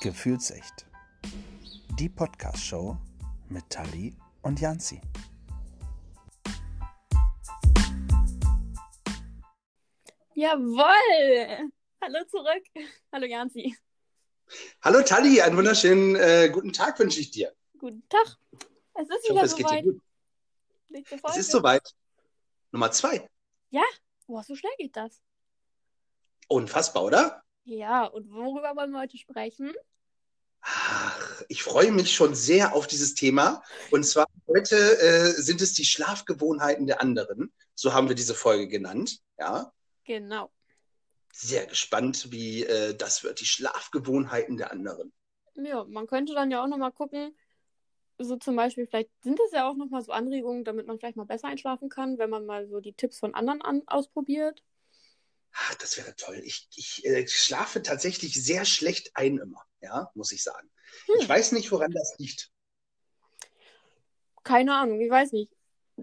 Gefühlsecht. Die Podcast-Show mit Tali und Janzi. Jawoll! Hallo zurück. Hallo Janzi. Hallo Tali, einen wunderschönen äh, guten Tag wünsche ich dir. Guten Tag. Es ist Ich wieder hoffe, soweit. Es ist soweit. Nummer zwei. Boah, so schnell geht das. Unfassbar, oder? Ja, und worüber wollen wir heute sprechen? Ach, ich freue mich schon sehr auf dieses Thema. Und zwar heute äh, sind es die Schlafgewohnheiten der anderen. So haben wir diese Folge genannt. Ja, Genau. sehr gespannt, wie äh, das wird. Die Schlafgewohnheiten der anderen. Ja, man könnte dann ja auch nochmal gucken, so zum Beispiel, vielleicht sind es ja auch nochmal so Anregungen, damit man vielleicht mal besser einschlafen kann, wenn man mal so die Tipps von anderen an ausprobiert. Ach, das wäre toll. Ich, ich äh, schlafe tatsächlich sehr schlecht ein immer. Ja, muss ich sagen. Hm. Ich weiß nicht, woran das liegt. Keine Ahnung, ich weiß nicht.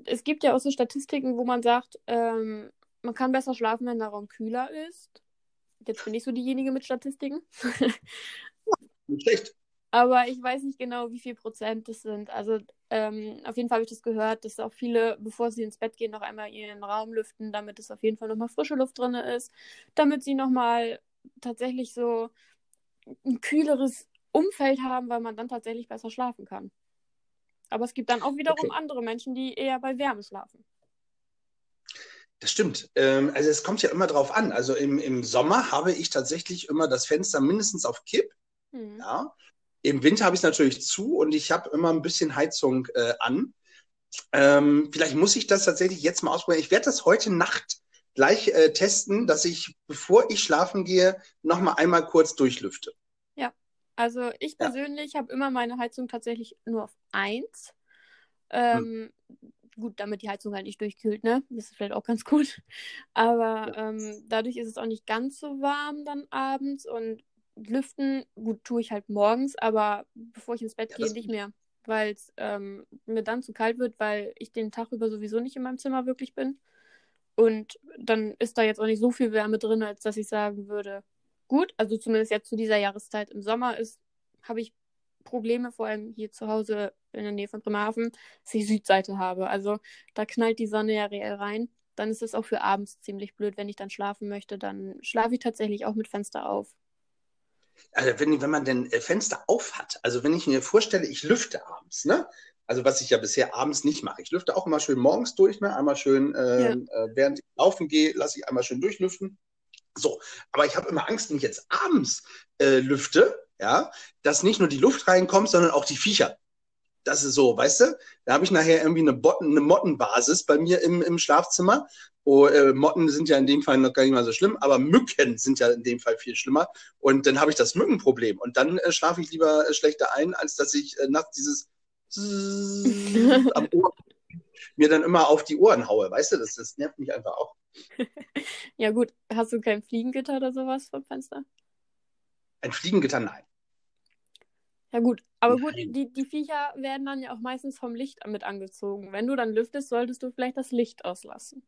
Es gibt ja auch so Statistiken, wo man sagt, ähm, man kann besser schlafen, wenn der Raum kühler ist. Jetzt bin ich so diejenige mit Statistiken. Nicht schlecht. Aber ich weiß nicht genau, wie viel Prozent das sind. Also ähm, auf jeden Fall habe ich das gehört, dass auch viele, bevor sie ins Bett gehen, noch einmal ihren Raum lüften, damit es auf jeden Fall nochmal frische Luft drin ist, damit sie nochmal tatsächlich so ein kühleres Umfeld haben, weil man dann tatsächlich besser schlafen kann. Aber es gibt dann auch wiederum Okay. andere Menschen, die eher bei Wärme schlafen. Das stimmt. Ähm, also es kommt ja immer drauf an. Also im, im Sommer habe ich tatsächlich immer das Fenster mindestens auf Kipp. Hm. Ja. Im Winter habe ich es natürlich zu und ich habe immer ein bisschen Heizung äh, an. Ähm, vielleicht muss ich das tatsächlich jetzt mal ausprobieren. Ich werde das heute Nacht gleich äh, testen, dass ich, bevor ich schlafen gehe, noch mal einmal kurz durchlüfte. Also ich Ja. persönlich habe immer meine Heizung tatsächlich nur auf 1. Ähm, Gut, damit die Heizung halt nicht durchkühlt, ne? Das ist vielleicht auch ganz gut. Aber ähm, dadurch ist es auch nicht ganz so warm dann abends und lüften, gut, tue ich halt morgens, aber bevor ich ins Bett Ja, gehe, nicht mehr. Weil es ähm, mir dann zu kalt wird, weil ich den Tag über sowieso nicht in meinem Zimmer wirklich bin. Und dann ist da jetzt auch nicht so viel Wärme drin, als dass ich sagen würde, gut, also zumindest jetzt zu dieser Jahreszeit im Sommer ist, habe ich Probleme, vor allem hier zu Hause in der Nähe von Bremerhaven, dass ich Südseite habe. Also da knallt die Sonne ja reell rein. Dann ist es auch für abends ziemlich blöd, wenn ich dann schlafen möchte. Dann schlafe ich tatsächlich auch mit Fenster auf. Also wenn, wenn man denn äh, Fenster auf hat, also wenn ich mir vorstelle, ich lüfte abends, ne? Also was ich ja bisher abends nicht mache. Ich lüfte auch immer schön morgens durch, ne? Einmal schön, äh, äh, während ich laufen gehe, lasse ich einmal schön durchlüften. So, aber ich habe immer Angst, wenn ich jetzt abends äh, lüfte, ja, dass nicht nur die Luft reinkommt, sondern auch die Viecher. Das ist so, weißt du? Da habe ich nachher irgendwie eine, Botten, eine Mottenbasis bei mir im, im Schlafzimmer. Oh, äh, Motten sind ja in dem Fall noch gar nicht mal so schlimm, aber Mücken sind ja in dem Fall viel schlimmer. Und dann habe ich das Mückenproblem. Und dann äh, schlafe ich lieber äh, schlechter ein, als dass ich äh, nachts dieses am Ohr mir dann immer auf die Ohren haue. Weißt du, das, das nervt mich einfach auch. Ja, gut. Hast du kein Fliegengitter oder sowas vom Fenster? Ein Fliegengitter, nein. Ja, gut. Aber gut, die, die Viecher werden dann ja auch meistens vom Licht mit angezogen. Wenn du dann lüftest, solltest du vielleicht das Licht auslassen.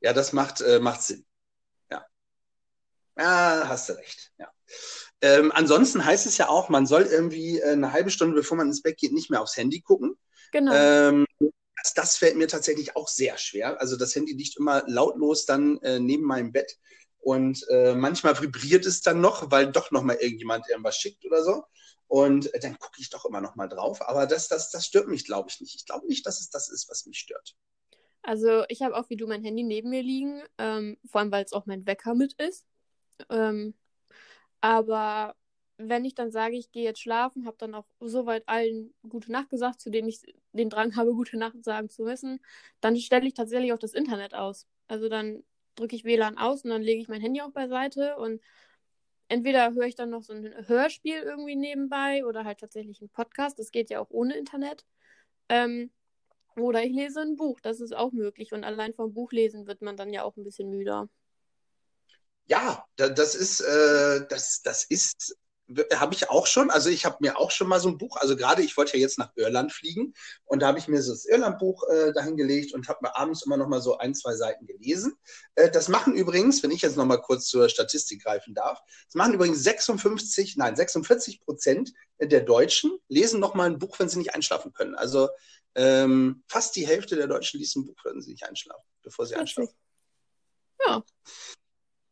Ja, das macht, äh, macht Sinn. Ja. Ja, hast du recht. Ja. Ähm, ansonsten heißt es ja auch, man soll irgendwie äh, eine halbe Stunde, bevor man ins Bett geht, nicht mehr aufs Handy gucken. Genau. Ähm, das, das fällt mir tatsächlich auch sehr schwer. Also das Handy liegt immer lautlos dann äh, neben meinem Bett und äh, manchmal vibriert es dann noch, weil doch noch mal irgendjemand irgendwas schickt oder so. Und äh, dann gucke ich doch immer noch mal drauf. Aber das, das, das stört mich, glaube ich, nicht. Ich glaube nicht, dass es das ist, was mich stört. Also ich habe auch wie du mein Handy neben mir liegen, ähm, vor allem weil es auch mein Wecker mit ist. Ähm, aber wenn ich dann sage, ich gehe jetzt schlafen, habe dann auch soweit allen gute Nacht gesagt, zu denen ich den Drang habe, gute Nacht sagen zu müssen, dann stelle ich tatsächlich auch das Internet aus. Also dann drücke ich WLAN aus und dann lege ich mein Handy auch beiseite und entweder höre ich dann noch so ein Hörspiel irgendwie nebenbei oder halt tatsächlich einen Podcast. Das geht ja auch ohne Internet. Ähm, oder ich lese ein Buch, das ist auch möglich. Und allein vom Buchlesen wird man dann ja auch ein bisschen müder. Ja, da, das ist, äh, das, das ist habe ich auch schon. Also ich habe mir auch schon mal so ein Buch, also gerade ich wollte ja jetzt nach Irland fliegen und da habe ich mir so das Irland-Buch äh, dahingelegt und habe mir abends immer noch mal so ein, zwei Seiten gelesen. Äh, das machen übrigens, wenn ich jetzt noch mal kurz zur Statistik greifen darf, das machen übrigens 56, nein 46 Prozent der Deutschen lesen noch mal ein Buch, wenn sie nicht einschlafen können. Also ähm, fast die Hälfte der Deutschen liest ein Buch, wenn sie nicht einschlafen, bevor sie einschlafen. Ja.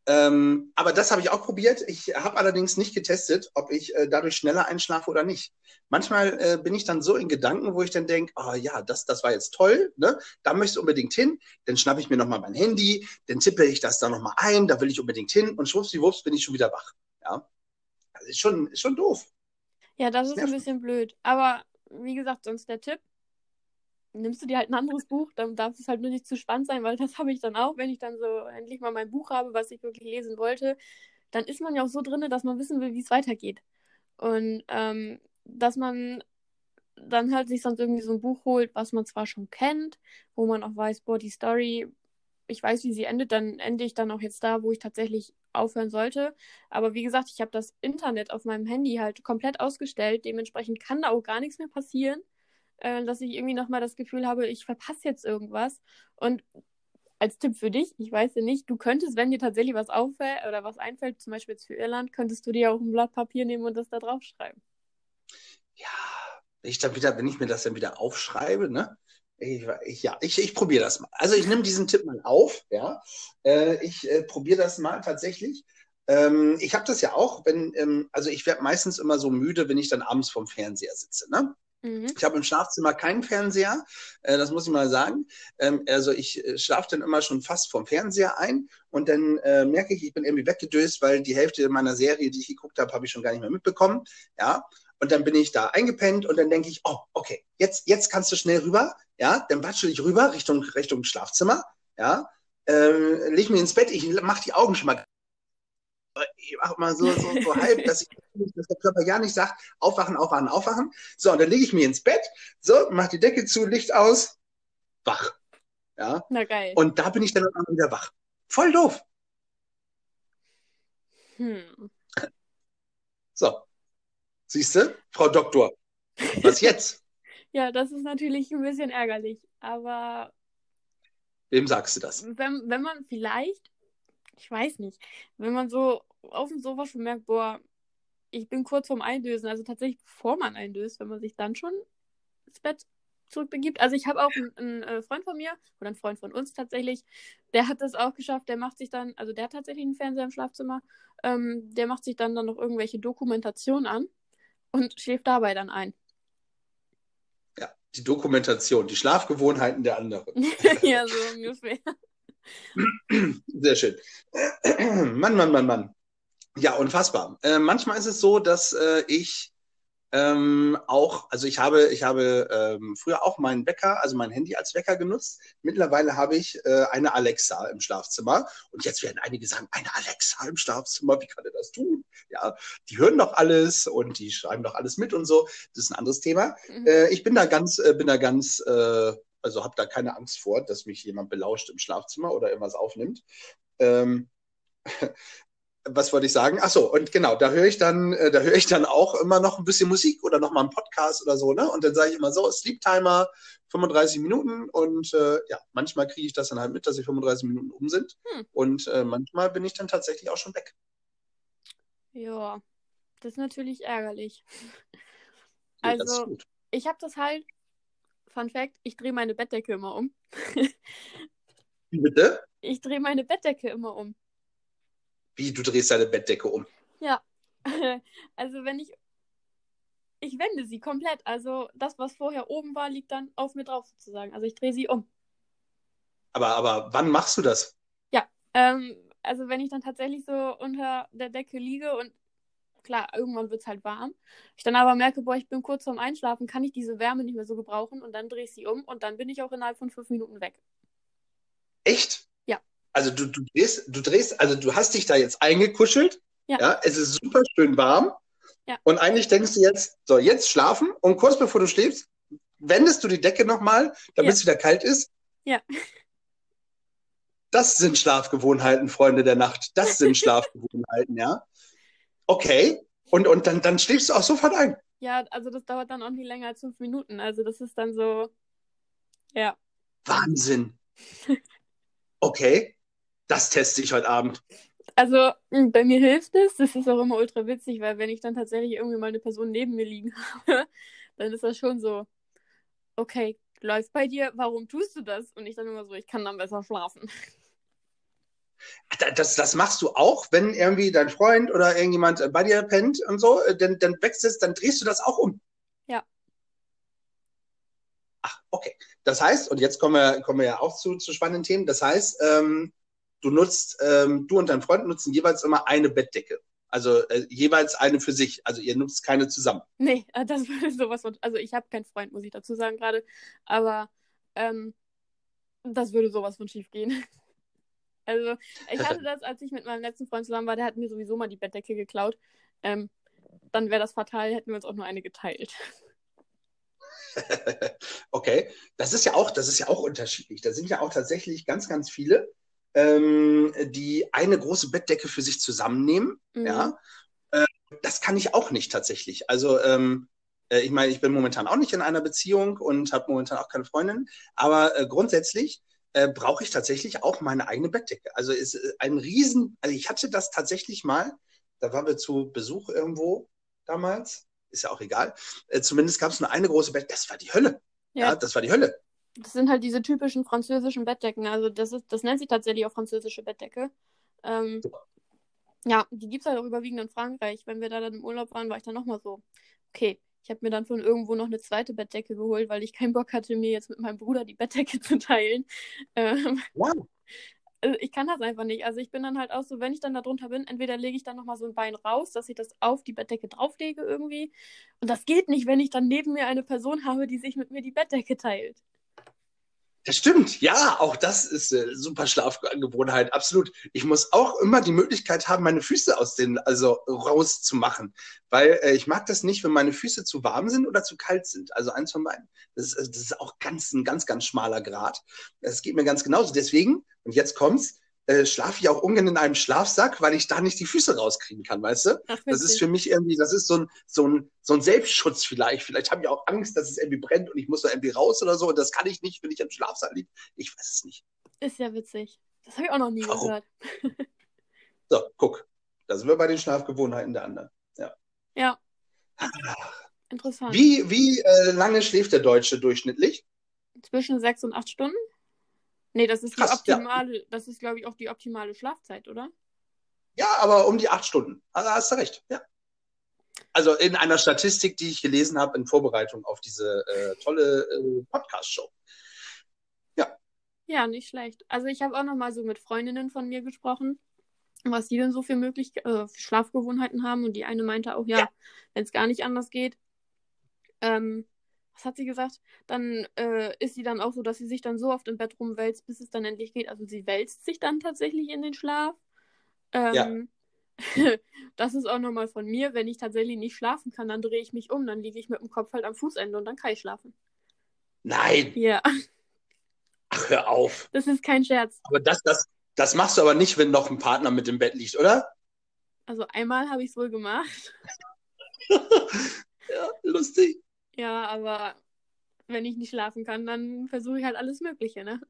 Ähm, aber das habe ich auch probiert. Ich habe allerdings nicht getestet, ob ich äh, dadurch schneller einschlafe oder nicht. Manchmal äh, bin ich dann so in Gedanken, wo ich dann denke, oh ja, das, das war jetzt toll, ne? da möchte ich unbedingt hin. Dann schnappe ich mir nochmal mein Handy, dann tippe ich das da nochmal ein, da will ich unbedingt hin und schwuppsdiwupps bin ich schon wieder wach. Ja, das ist schon, ist schon doof. Ja, das ist ein bisschen blöd. Aber wie gesagt, sonst der Tipp, nimmst du dir halt ein anderes Buch, dann darf es halt nur nicht zu spannend sein, weil das habe ich dann auch, wenn ich dann so endlich mal mein Buch habe, was ich wirklich lesen wollte, dann ist man ja auch so drin, dass man wissen will, wie es weitergeht. Und ähm, dass man dann halt sich sonst irgendwie so ein Buch holt, was man zwar schon kennt, wo man auch weiß, boah, die Story, ich weiß, wie sie endet, dann ende ich dann auch jetzt da, wo ich tatsächlich aufhören sollte. Aber wie gesagt, ich habe das Internet auf meinem Handy halt komplett ausgestellt. Dementsprechend kann da auch gar nichts mehr passieren äh, dass ich irgendwie nochmal das Gefühl habe, ich verpasse jetzt irgendwas. Und als Tipp für dich, ich weiß ja nicht, du könntest, wenn dir tatsächlich was auffällt oder was einfällt, zum Beispiel jetzt für Irland, könntest du dir auch ein Blatt Papier nehmen und das da draufschreiben. Ja, ich dann wieder, wenn ich mir das dann wieder aufschreibe, ne? Ich, ich, ja, ich, ich probiere das mal. Also ich nehme diesen Tipp mal auf, ja. Äh, ich äh, probiere das mal tatsächlich. Ähm, ich habe das ja auch, wenn, ähm, also ich werde meistens immer so müde, wenn ich dann abends vorm Fernseher sitze, ne? Mhm. Ich habe im Schlafzimmer keinen Fernseher, äh, das muss ich mal sagen. Ähm, also ich äh, schlafe dann immer schon fast vom Fernseher ein und dann äh, merke ich, ich bin irgendwie weggedöst, weil die Hälfte meiner Serie, die ich geguckt habe, habe ich schon gar nicht mehr mitbekommen. Ja, und dann bin ich da eingepennt und dann denke ich, oh, okay, jetzt, jetzt kannst du schnell rüber, ja, dann watschel ich rüber Richtung, Richtung Schlafzimmer, ja, ähm, leg mich ins Bett, ich mach die Augen schon mal ich mache mal so, so, so halb, dass, ich, dass der Körper ja nicht sagt, aufwachen, aufwachen, aufwachen. So, und dann lege ich mich ins Bett, so, mach die Decke zu, Licht aus, wach. Ja. Na geil. Und da bin ich dann wieder wach. Voll doof. Hm. So. Siehst du, Frau Doktor, was jetzt? ja, das ist natürlich ein bisschen ärgerlich, aber. Wem sagst du das? Wenn, wenn man vielleicht ich weiß nicht, wenn man so auf dem Sofa schon merkt, boah, ich bin kurz vorm Eindösen, also tatsächlich bevor man eindöst, wenn man sich dann schon ins Bett zurückbegibt. Also ich habe auch einen, einen, äh, Freund von mir oder einen Freund von uns tatsächlich, der hat das auch geschafft, der macht sich dann, also der hat tatsächlich einen Fernseher im Schlafzimmer, ähm, der macht sich dann dann noch irgendwelche Dokumentationen an und schläft dabei dann ein. Ja, die Dokumentation, die Schlafgewohnheiten der anderen. ja, so ungefähr. Sehr schön. Mann, Mann, Mann, Mann. Ja, unfassbar. Äh, manchmal ist es so, dass äh, ich ähm, auch, also ich habe, ich habe ähm, früher auch meinen Wecker, also mein Handy als Wecker genutzt. Mittlerweile habe ich äh, eine Alexa im Schlafzimmer. Und jetzt werden einige sagen, eine Alexa im Schlafzimmer, wie kann er das tun? Ja, die hören doch alles und die schreiben doch alles mit und so. Das ist ein anderes Thema. Mhm. Äh, ich bin da ganz, äh, bin da ganz äh, also habe da keine Angst vor, dass mich jemand belauscht im Schlafzimmer oder irgendwas aufnimmt. Ähm, was wollte ich sagen? Ach so, und genau, da höre ich dann, äh, da höre ich dann auch immer noch ein bisschen Musik oder noch mal einen Podcast oder so, ne? Und dann sage ich immer so, Sleep Timer 35 Minuten und äh, ja, manchmal kriege ich das dann halt mit, dass die 35 Minuten um sind hm. und äh, manchmal bin ich dann tatsächlich auch schon weg. Ja, das ist natürlich ärgerlich. Ja, also, ich habe das halt Fun Fact, ich drehe meine Bettdecke immer um. Wie bitte? Ich drehe meine Bettdecke immer um. Wie, du drehst deine Bettdecke um? Ja. Also wenn ich. Ich wende sie komplett. Also das, was vorher oben war, liegt dann auf mir drauf sozusagen. Also ich drehe sie um. Aber, aber wann machst du das? Ja. Ähm, also wenn ich dann tatsächlich so unter der Decke liege und klar, irgendwann wird es halt warm. Ich dann aber merke, boah, ich bin kurz vorm Einschlafen, kann ich diese Wärme nicht mehr so gebrauchen und dann drehe ich sie um und dann bin ich auch innerhalb von fünf Minuten weg. Echt? Ja. Also du, du drehst, du drehst, also du hast dich da jetzt eingekuschelt. Ja. ja es ist super schön warm. Ja. Und eigentlich denkst du jetzt, so, jetzt schlafen und kurz bevor du schläfst, wendest du die Decke nochmal, damit ja. es wieder kalt ist. Ja. Das sind Schlafgewohnheiten, Freunde der Nacht. Das sind Schlafgewohnheiten, ja. Okay, Und, und dann, dann schläfst du auch sofort ein. Ja, also das dauert dann auch nicht länger als fünf Minuten. Also das ist dann so, ja. Wahnsinn. Okay, das teste ich heute Abend. Also hm, bei mir hilft es. Das ist auch immer ultra witzig, weil wenn ich dann tatsächlich irgendwie mal eine Person neben mir liegen habe, dann ist das schon so, okay, läuft bei dir, warum tust du das? Und ich dann immer so, ich kann dann besser schlafen. Das, das machst du auch, wenn irgendwie dein Freund oder irgendjemand bei dir pennt und so, äh, dann, dann wechselst, dann drehst du das auch um. Ja. Ach, okay. Das heißt, und jetzt kommen wir, kommen wir ja auch zu, zu spannenden Themen, das heißt, ähm, du nutzt, ähm, du und dein Freund nutzen jeweils immer eine Bettdecke. Also äh, jeweils eine für sich. Also ihr nutzt keine zusammen. Nee, äh, das würde sowas von. Also ich habe keinen Freund, muss ich dazu sagen gerade. Aber ähm, das würde sowas von schief gehen. Also ich hatte das, als ich mit meinem letzten Freund zusammen war, der hat mir sowieso mal die Bettdecke geklaut. Ähm, dann wäre das fatal, hätten wir uns auch nur eine geteilt. okay, das ist ja auch, das ist ja auch unterschiedlich. Da sind ja auch tatsächlich ganz, ganz viele, ähm, die eine große Bettdecke für sich zusammennehmen. Mhm. Ja, äh, das kann ich auch nicht tatsächlich. Also ähm, äh, ich meine, ich bin momentan auch nicht in einer Beziehung und habe momentan auch keine Freundin, aber äh, grundsätzlich äh, brauche ich tatsächlich auch meine eigene Bettdecke. Also ist äh, ein Riesen, also ich hatte das tatsächlich mal, da waren wir zu Besuch irgendwo damals, ist ja auch egal. Äh, zumindest gab es nur eine große Bettdecke, das war die Hölle. Ja. ja, das war die Hölle. Das sind halt diese typischen französischen Bettdecken. Also das ist, das nennt sich tatsächlich auch französische Bettdecke. Ähm, ja, die gibt es halt auch überwiegend in Frankreich. Wenn wir da dann im Urlaub waren, war ich dann nochmal so, okay, ich habe mir dann von irgendwo noch eine zweite Bettdecke geholt, weil ich keinen Bock hatte, mir jetzt mit meinem Bruder die Bettdecke zu teilen. Ähm, wow. Also ich kann das einfach nicht. Also ich bin dann halt auch so, wenn ich dann da drunter bin, entweder lege ich dann nochmal so ein Bein raus, dass ich das auf die Bettdecke drauflege irgendwie. Und das geht nicht, wenn ich dann neben mir eine Person habe, die sich mit mir die Bettdecke teilt. Das stimmt, ja, auch das ist eine super Schlafgewohnheit, absolut. Ich muss auch immer die Möglichkeit haben, meine Füße aus den, also rauszumachen, weil äh, ich mag das nicht, wenn meine Füße zu warm sind oder zu kalt sind. Also eins von beiden. Das ist, das ist auch ganz, ein ganz, ganz schmaler Grad. Das geht mir ganz genauso. Deswegen, und jetzt kommt's, äh, schlafe ich auch ungern in einem Schlafsack, weil ich da nicht die Füße rauskriegen kann, weißt du? Ach, das ist für mich irgendwie, das ist so ein, so ein, so ein Selbstschutz vielleicht. Vielleicht habe ich auch Angst, dass es irgendwie brennt und ich muss da irgendwie raus oder so. Und das kann ich nicht, wenn ich im Schlafsack liege. Ich weiß es nicht. Ist ja witzig. Das habe ich auch noch nie Warum? gehört. so, guck. Da sind wir bei den Schlafgewohnheiten der anderen. Ja. Ja. Interessant. Wie, wie äh, lange schläft der Deutsche durchschnittlich? Zwischen sechs und acht Stunden. Nee, das ist Krass, die optimale, ja. das ist, glaube ich, auch die optimale Schlafzeit, oder? Ja, aber um die acht Stunden. Also hast du recht, ja. Also in einer Statistik, die ich gelesen habe in Vorbereitung auf diese äh, tolle äh, Podcast-Show. Ja. Ja, nicht schlecht. Also ich habe auch noch mal so mit Freundinnen von mir gesprochen, was die denn so für möglich äh, Schlafgewohnheiten haben. Und die eine meinte auch, ja, ja. wenn es gar nicht anders geht, ähm, was hat sie gesagt? Dann äh, ist sie dann auch so, dass sie sich dann so oft im Bett rumwälzt, bis es dann endlich geht. Also sie wälzt sich dann tatsächlich in den Schlaf. Ähm, ja. das ist auch nochmal von mir. Wenn ich tatsächlich nicht schlafen kann, dann drehe ich mich um. Dann liege ich mit dem Kopf halt am Fußende und dann kann ich schlafen. Nein. Ja. Ach, hör auf. Das ist kein Scherz. Aber das, das, das machst du aber nicht, wenn noch ein Partner mit im Bett liegt, oder? Also einmal habe ich es wohl gemacht. ja, lustig. Ja, aber wenn ich nicht schlafen kann, dann versuche ich halt alles Mögliche, ne?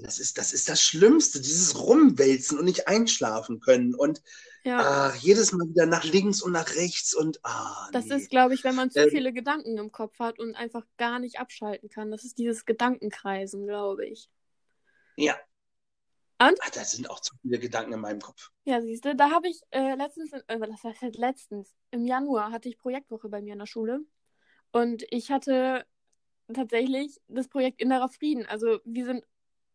Das ist, das ist das Schlimmste, dieses Rumwälzen und nicht einschlafen können und ja. ach, jedes Mal wieder nach links und nach rechts und ah, Das nee. ist, glaube ich, wenn man zu äh, viele Gedanken im Kopf hat und einfach gar nicht abschalten kann. Das ist dieses Gedankenkreisen, glaube ich. Ja. Und? Ach, da sind auch zu viele Gedanken in meinem Kopf. Ja, siehst du, da habe ich äh, letztens, äh, das heißt letztens, im Januar hatte ich Projektwoche bei mir in der Schule. Und ich hatte tatsächlich das Projekt Innerer Frieden. Also wir sind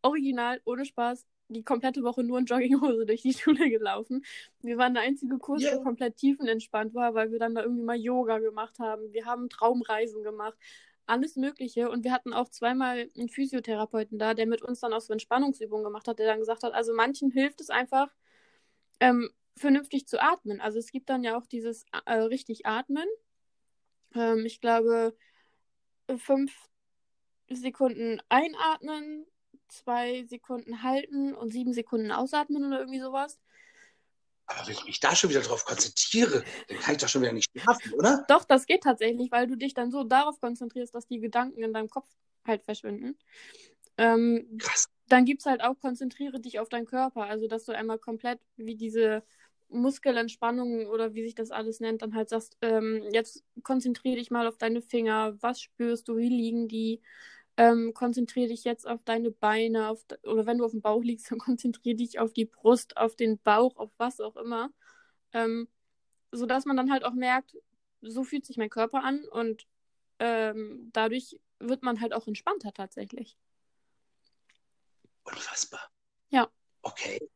original, ohne Spaß, die komplette Woche nur in Jogginghose durch die Schule gelaufen. Wir waren der einzige Kurs, yeah. der komplett tiefenentspannt war, weil wir dann da irgendwie mal Yoga gemacht haben. Wir haben Traumreisen gemacht. Alles Mögliche. Und wir hatten auch zweimal einen Physiotherapeuten da, der mit uns dann auch so Entspannungsübungen gemacht hat, der dann gesagt hat, also manchen hilft es einfach, ähm, vernünftig zu atmen. Also es gibt dann ja auch dieses äh, richtig Atmen ähm, ich glaube, fünf Sekunden einatmen, zwei Sekunden halten und sieben Sekunden ausatmen oder irgendwie sowas. Aber wenn ich mich da schon wieder drauf konzentriere, dann kann ich doch schon wieder nicht schlafen, oder? Doch, das geht tatsächlich, weil du dich dann so darauf konzentrierst, dass die Gedanken in deinem Kopf halt verschwinden. Ähm, Krass. dann gibt es halt auch, konzentriere dich auf deinen Körper. Also, dass du einmal komplett wie diese Muskelentspannung oder wie sich das alles nennt, dann halt sagst, ähm, jetzt konzentriere dich mal auf deine Finger, was spürst du, wie liegen die, ähm, konzentriere dich jetzt auf deine Beine, auf, oder wenn du auf dem Bauch liegst, dann konzentriere dich auf die Brust, auf den Bauch, auf was auch immer. Ähm, sodass man dann halt auch merkt, so fühlt sich mein Körper an und ähm, dadurch wird man halt auch entspannter tatsächlich. Unfassbar. Ja. Okay.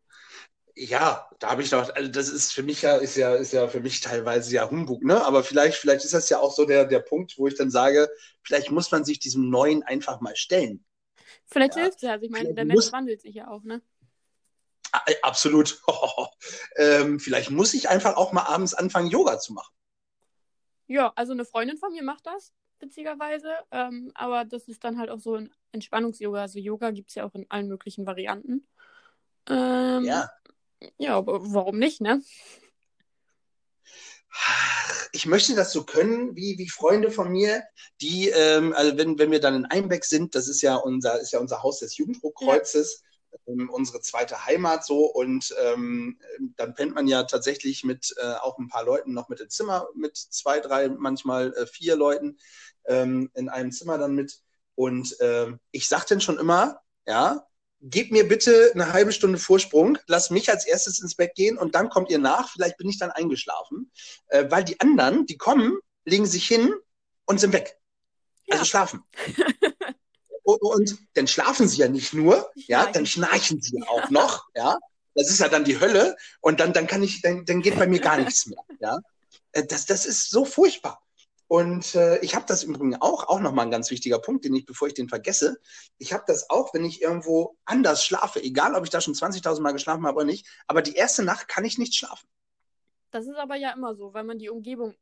Ja, da habe ich doch, also das ist für mich ja, ist ja, ist ja für mich teilweise ja Humbug, ne? Aber vielleicht, vielleicht ist das ja auch so der, der Punkt, wo ich dann sage, vielleicht muss man sich diesem Neuen einfach mal stellen. Vielleicht Ja. hilft es ja. Also ich meine, der muss- Mensch wandelt sich ja auch, ne? Ah, äh, Absolut. ähm, vielleicht muss ich einfach auch mal abends anfangen, Yoga zu machen. Ja, also eine Freundin von mir macht das, witzigerweise. Ähm, aber das ist dann halt auch so ein Entspannungs-Yoga. Also Yoga gibt es ja auch in allen möglichen Varianten. Ähm, Ja. Ja, aber warum nicht, ne? Ich möchte das so können, wie, wie Freunde von mir, die, ähm, also wenn, wenn wir dann in Einbeck sind, das ist ja unser, ist ja unser Haus des Jugendruckkreuzes, ähm, unsere zweite Heimat so, und ähm, dann pennt man ja tatsächlich mit äh, auch ein paar Leuten noch mit im Zimmer, mit zwei, drei, manchmal äh, vier Leuten ähm, in einem Zimmer dann mit. Und ähm, ich sag dann schon immer, ja, Gebt mir bitte eine halbe Stunde Vorsprung, lasst mich als erstes ins Bett gehen und dann kommt ihr nach. Vielleicht bin ich dann eingeschlafen, äh, weil die anderen, die kommen, legen sich hin und sind weg. Ja. Also schlafen. und, und dann schlafen sie ja nicht nur, Die ja, dann schnarchen sie ja auch noch, ja. Das ist ja dann die Hölle und dann, dann kann ich, dann, dann geht bei mir gar nichts mehr, ja. Äh, Das, das ist so furchtbar. Und äh, ich habe das im Übrigen auch, auch nochmal ein ganz wichtiger Punkt, den ich, bevor ich den vergesse, ich habe das auch, wenn ich irgendwo anders schlafe, egal ob ich da schon 20.000 Mal geschlafen habe oder nicht, aber die erste Nacht kann ich nicht schlafen. Das ist aber ja immer so, weil man die Umgebung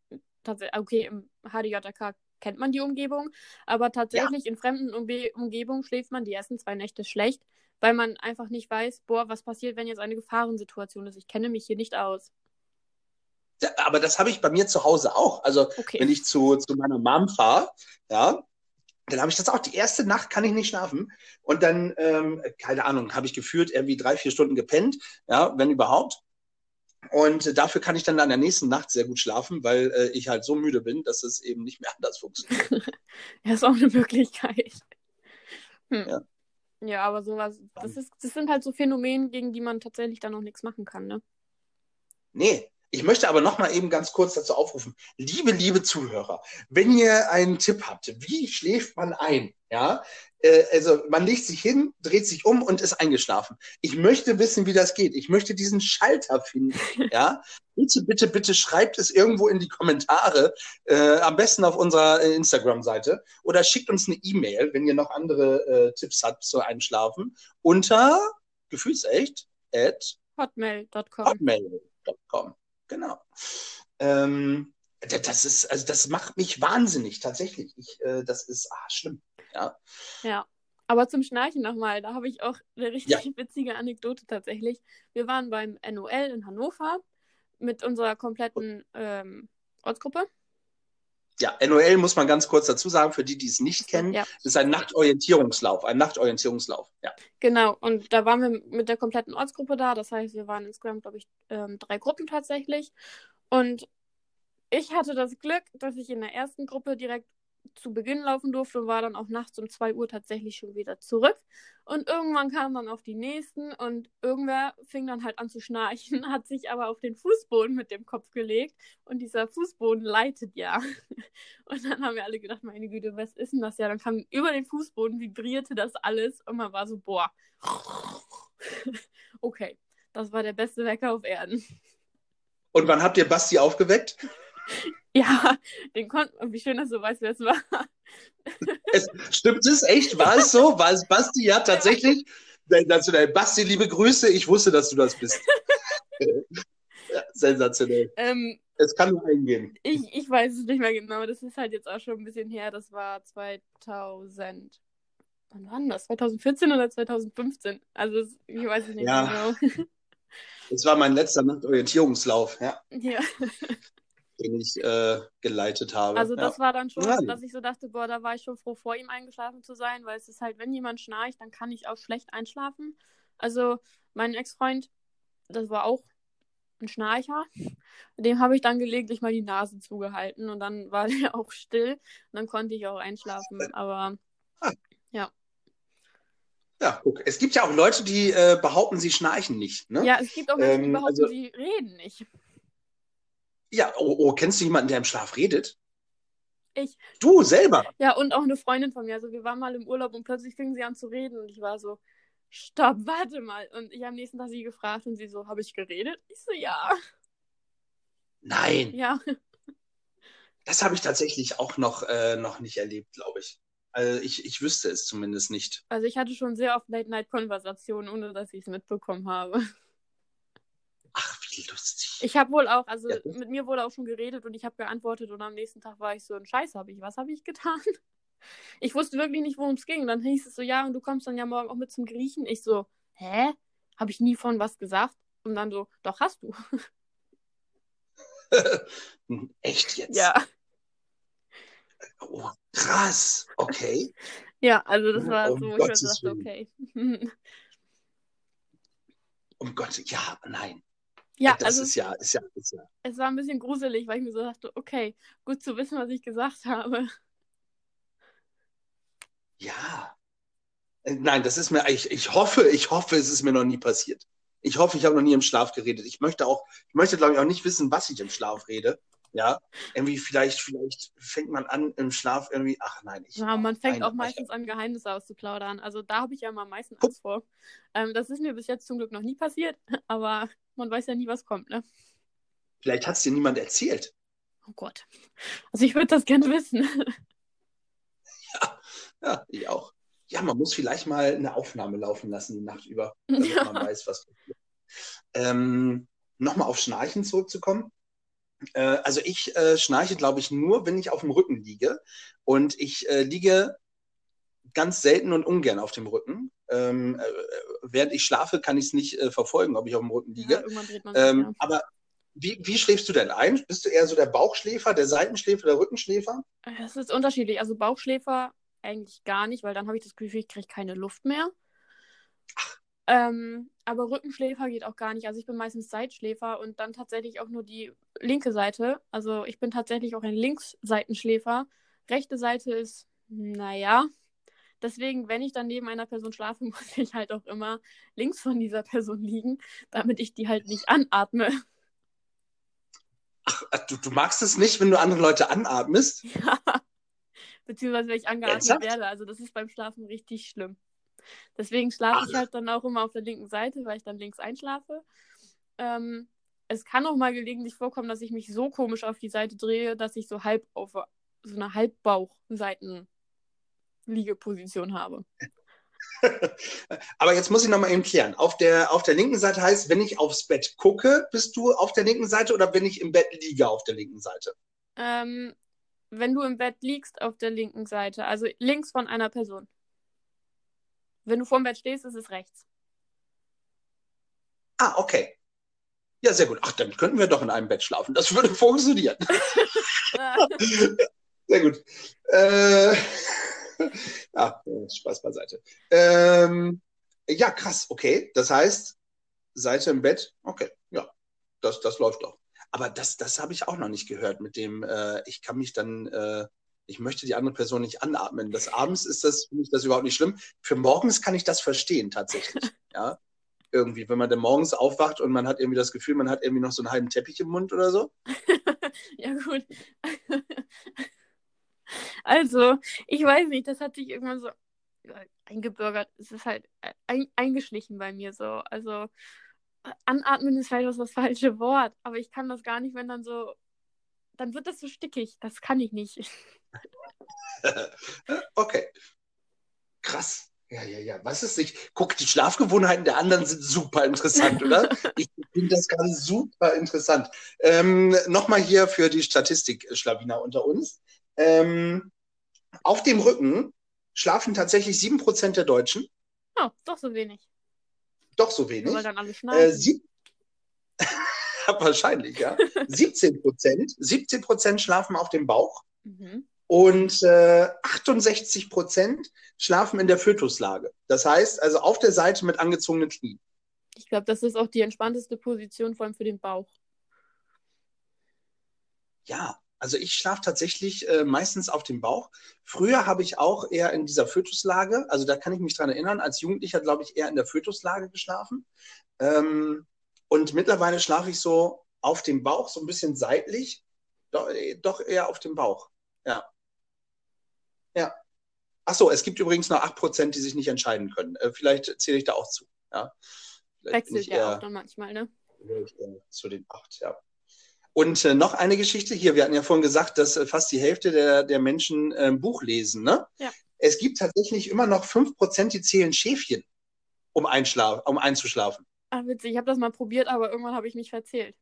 tatsächlich, okay, im HDJK kennt man die Umgebung, aber tatsächlich in fremden Umge Umgebungen schläft man die ersten zwei Nächte schlecht, weil man einfach nicht weiß, boah, was passiert, wenn jetzt eine Gefahrensituation ist. Ich kenne mich hier nicht aus. Aber das habe ich bei mir zu Hause auch. Also Okay. wenn ich zu, zu meiner Mom fahre, ja, dann habe ich das auch. Die erste Nacht kann ich nicht schlafen. Und dann, ähm, keine Ahnung, habe ich gefühlt irgendwie drei, vier Stunden gepennt, ja, wenn überhaupt. Und dafür kann ich dann an der nächsten Nacht sehr gut schlafen, weil äh, ich halt so müde bin, dass es eben nicht mehr anders funktioniert. Ja, ist auch eine Möglichkeit. Hm. Ja. Ja, aber sowas, das ist, das sind halt so Phänomene, gegen die man tatsächlich dann noch nichts machen kann, ne? Nee, ich möchte aber noch mal eben ganz kurz dazu aufrufen. Liebe, liebe Zuhörer, wenn ihr einen Tipp habt, wie schläft man ein? Ja, äh, also man legt sich hin, dreht sich um und ist eingeschlafen. Ich möchte wissen, wie das geht. Ich möchte diesen Schalter finden. Ja, bitte, bitte, bitte schreibt es irgendwo in die Kommentare, äh, am besten auf unserer äh, Instagram-Seite oder schickt uns eine E-Mail, wenn ihr noch andere äh, Tipps habt zu Einschlafen unter gefühlsecht at Hotmail.com. hotmail.com. Genau. Ähm, da- das ist, also das macht mich wahnsinnig, tatsächlich. Ich, äh, das ist ah, schlimm. Ja. Ja. Aber zum Schnarchen nochmal, da habe ich auch eine richtig Ja. witzige Anekdote tatsächlich. Wir waren beim NOL in Hannover mit unserer kompletten ähm, Ortsgruppe. Ja, NOL muss man ganz kurz dazu sagen, für die, die es nicht kennen, Ja, ist ein Nachtorientierungslauf, ein Nachtorientierungslauf. Ja. genau. Und da waren wir mit der kompletten Ortsgruppe da. Das heißt, wir waren insgesamt, glaube ich, ähm, drei Gruppen tatsächlich. Und ich hatte das Glück, dass ich in der ersten Gruppe direkt zu Beginn laufen durfte und war dann auch nachts um 2 Uhr tatsächlich schon wieder zurück. Und irgendwann kamen dann auch die nächsten und irgendwer fing dann halt an zu schnarchen, hat sich aber auf den Fußboden mit dem Kopf gelegt und dieser Fußboden leitet ja. Und dann haben wir alle gedacht, meine Güte, was ist denn das ja? Dann kam über den Fußboden, vibrierte das alles und man war so, boah. Okay, das war der beste Wecker auf Erden. Und wann habt ihr Basti aufgeweckt? Ja, den konnten, wie schön, dass du weißt, wer es war. Es, stimmt es echt? War es so? War es Basti? Ja, tatsächlich. Sensationell. Basti, liebe Grüße. Ich wusste, dass du das bist. sensationell. Ähm, Es kann nur eingehen. ich, ich weiß es nicht mehr genau. Das ist halt jetzt auch schon ein bisschen her. Das war 2000. Wann war das? 2014 oder 2015? Also, ich weiß es nicht Ja. genau. Das war mein letzter Nachtorientierungslauf, ja. Ja. Den ich äh, geleitet habe. Also das ja. war dann schon, Ja. dass ich so dachte, boah, da war ich schon froh, vor ihm eingeschlafen zu sein, weil es ist halt, wenn jemand schnarcht, dann kann ich auch schlecht einschlafen. Also mein Ex-Freund, das war auch ein Schnarcher. Dem habe ich dann gelegentlich mal die Nase zugehalten und dann war der auch still und dann konnte ich auch einschlafen. Aber Ja, guck. Es gibt ja auch Leute, die äh, behaupten, sie schnarchen nicht. Ne? ja, es gibt auch die Ähm, behaupten, also- sie reden nicht. Ja, oh, oh, kennst du jemanden, der im Schlaf redet? Ich. Du selber. Ja, und auch eine Freundin von mir. Also wir waren mal im Urlaub und plötzlich fing sie an zu reden und ich war so, stopp, warte mal. Und ich am nächsten Tag sie gefragt und sie so, habe ich geredet? Ich so, ja. Nein, Ja. das habe ich tatsächlich auch noch, äh, noch nicht erlebt, glaube ich. Also ich, ich wüsste es zumindest nicht. Also ich hatte schon sehr oft Late-Night-Konversationen, ohne dass ich es mitbekommen habe. Lustig. Ich habe wohl auch, also Ja, mit mir wurde auch schon geredet und ich habe geantwortet und am nächsten Tag war ich so, ein Scheiß habe ich, was habe ich getan? Ich wusste wirklich nicht, worum es ging. Und dann hieß es so, ja, und du kommst dann ja morgen auch mit zum Griechen. Ich so, hä? Habe ich nie von was gesagt? Und dann so, doch hast du. Echt jetzt? Ja. Oh, krass. Okay. Ja, also das war Um so, ich Gottes dachte, okay. Um Gott, ja, nein. Ja, das also ist ja, ist ja, ist ja. es war ein bisschen gruselig, weil ich mir so dachte, okay, gut zu wissen, was ich gesagt habe. Ja. Äh, Nein, das ist mir, ich, ich hoffe, ich hoffe, es ist mir noch nie passiert. Ich hoffe, ich habe noch nie im Schlaf geredet. Ich möchte auch, ich möchte, glaube ich, auch nicht wissen, was ich im Schlaf rede. Ja. Irgendwie vielleicht, vielleicht fängt man an im Schlaf irgendwie, ach nein, ich. Ja, man fängt nein, auch meistens an, Geheimnisse auszuplaudern. Also da habe ich ja mal am meisten. Angst vor. Ähm, das ist mir bis jetzt zum Glück noch nie passiert, aber man weiß ja nie, was kommt, ne? Vielleicht hat es dir niemand erzählt. Oh Gott. Also ich würde das gerne wissen. Ja, ich auch. Ja, man muss vielleicht mal eine Aufnahme laufen lassen die Nacht über, damit Ja. man weiß, was passiert. Ähm, Nochmal auf Schnarchen zurückzukommen. Äh, also ich äh, schnarche, glaube ich, nur, wenn ich auf dem Rücken liege. Und ich äh, liege ganz selten und ungern auf dem Rücken. Ähm, äh, während ich schlafe, kann ich es nicht äh, verfolgen, ob ich auf dem Rücken liege. Ja, irgendwann dreht man sich, Ähm, ja. aber wie, wie schläfst du denn ein? Bist du eher so der Bauchschläfer, der Seitenschläfer, der Rückenschläfer? Es ist unterschiedlich. Also Bauchschläfer eigentlich gar nicht, weil dann habe ich das Gefühl, ich kriege keine Luft mehr. Ähm, aber Rückenschläfer geht auch gar nicht. Also ich bin meistens Seitschläfer und dann tatsächlich auch nur die linke Seite. Also ich bin tatsächlich auch ein Linksseitenschläfer. Rechte Seite ist, naja. Deswegen, wenn ich dann neben einer Person schlafe, muss ich halt auch immer links von dieser Person liegen, damit ich die halt nicht anatme. Ach, du, du magst es nicht, wenn du andere Leute anatmest? Ja. Beziehungsweise wenn ich angeatmet Ernsthaft? werde. Also das ist beim Schlafen richtig schlimm. Deswegen schlafe ich halt dann auch immer auf der linken Seite, weil ich dann links einschlafe. Ähm, es kann auch mal gelegentlich vorkommen, dass ich mich so komisch auf die Seite drehe, dass ich so halb auf so eine Halbbauch-Seiten-Liegeposition habe. Aber jetzt muss ich nochmal eben klären. Auf der, auf der linken Seite heißt, wenn ich aufs Bett gucke, bist du auf der linken Seite oder wenn ich im Bett liege auf der linken Seite? Ähm, wenn du im Bett liegst, auf der linken Seite, also links von einer Person. Wenn du vorm Bett stehst, ist es rechts. Ah, okay. Ja, sehr gut. Ach, dann könnten wir doch in einem Bett schlafen. Das würde funktionieren. Sehr gut. Äh, ja, Spaß beiseite. Ähm, ja, krass, okay. Das heißt, Seite im Bett, okay, ja, das, das läuft doch. Aber das, das habe ich auch noch nicht gehört mit dem, äh, ich kann mich dann, äh, ich möchte die andere Person nicht anatmen. Das abends ist das, finde ich das überhaupt nicht schlimm. Für morgens kann ich das verstehen, tatsächlich. ja. Irgendwie, wenn man dann morgens aufwacht und man hat irgendwie das Gefühl, man hat irgendwie noch so einen halben Teppich im Mund oder so. Ja, gut. Also, ich weiß nicht, das hat sich irgendwann so eingebürgert. Es ist halt ein, eingeschlichen bei mir so. Also, anatmen ist vielleicht auch das falsche Wort, aber ich kann das gar nicht, wenn dann so. Dann wird das so stickig. Das kann ich nicht. okay. Krass. Ja, ja, ja. Was ist nicht? Guck, die Schlafgewohnheiten der anderen sind super interessant, oder? ich finde das gerade super interessant. Ähm, Nochmal hier für die Statistik-Schlawiner unter uns. Ähm, auf dem Rücken schlafen tatsächlich 7% der Deutschen. Oh, doch so wenig. Doch so wenig. weil dann alle Äh, Wahrscheinlich, ja. 17 Prozent, 17 Prozent schlafen auf dem Bauch mhm. und äh, 68 Prozent schlafen in der Fötuslage. Das heißt also auf der Seite mit angezogenen Knien. Ich glaube, das ist auch die entspannteste Position, vor allem für den Bauch. Ja, also ich schlafe tatsächlich äh, meistens auf dem Bauch. Früher habe ich auch eher in dieser Fötuslage, also da kann ich mich dran erinnern, als Jugendlicher glaube ich eher in der Fötuslage geschlafen. Ähm, und mittlerweile schlafe ich so auf dem Bauch, so ein bisschen seitlich, doch, äh, doch eher auf dem Bauch. Ja. Ja. Achso, es gibt übrigens noch 8%, die sich nicht entscheiden können. Äh, vielleicht zähle ich da auch zu. Ja. Wechselt ja auch dann manchmal, ne? Zu den 8, ja. Und äh, noch eine Geschichte hier. Wir hatten ja vorhin gesagt, dass äh, fast die Hälfte der, der Menschen äh, ein Buch lesen. Ne? Ja. Es gibt tatsächlich immer noch 5%, die zählen Schäfchen, um, einschlaf um einzuschlafen. Ach, witzig. Ich habe das mal probiert, aber irgendwann habe ich mich verzählt.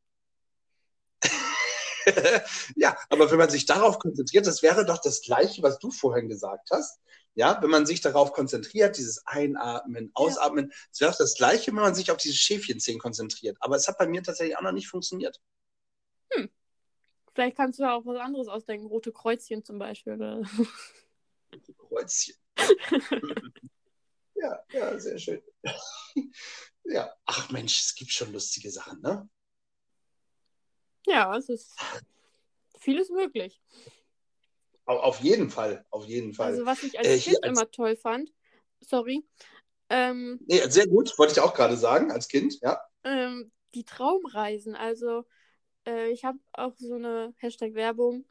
ja, aber wenn man sich darauf konzentriert, das wäre doch das Gleiche, was du vorhin gesagt hast. Ja, wenn man sich darauf konzentriert, dieses Einatmen, Ausatmen, es ja. wäre doch das Gleiche, wenn man sich auf diese Schäfchenzehen konzentriert. Aber es hat bei mir tatsächlich auch noch nicht funktioniert. Hm. Vielleicht kannst du ja auch was anderes ausdenken. Rote Kreuzchen zum Beispiel. Oder? Rote Kreuzchen. ja, ja, sehr schön. Ja, ach Mensch, es gibt schon lustige Sachen, ne? Ja, es ist vieles möglich. Auf jeden Fall, auf jeden Fall. Also was ich als äh, Kind als... immer toll fand, sorry. Ähm, nee, sehr gut, wollte ich auch gerade sagen, als Kind, ja. Ähm, die Traumreisen, also äh, ich habe auch so eine Hashtag-Werbung,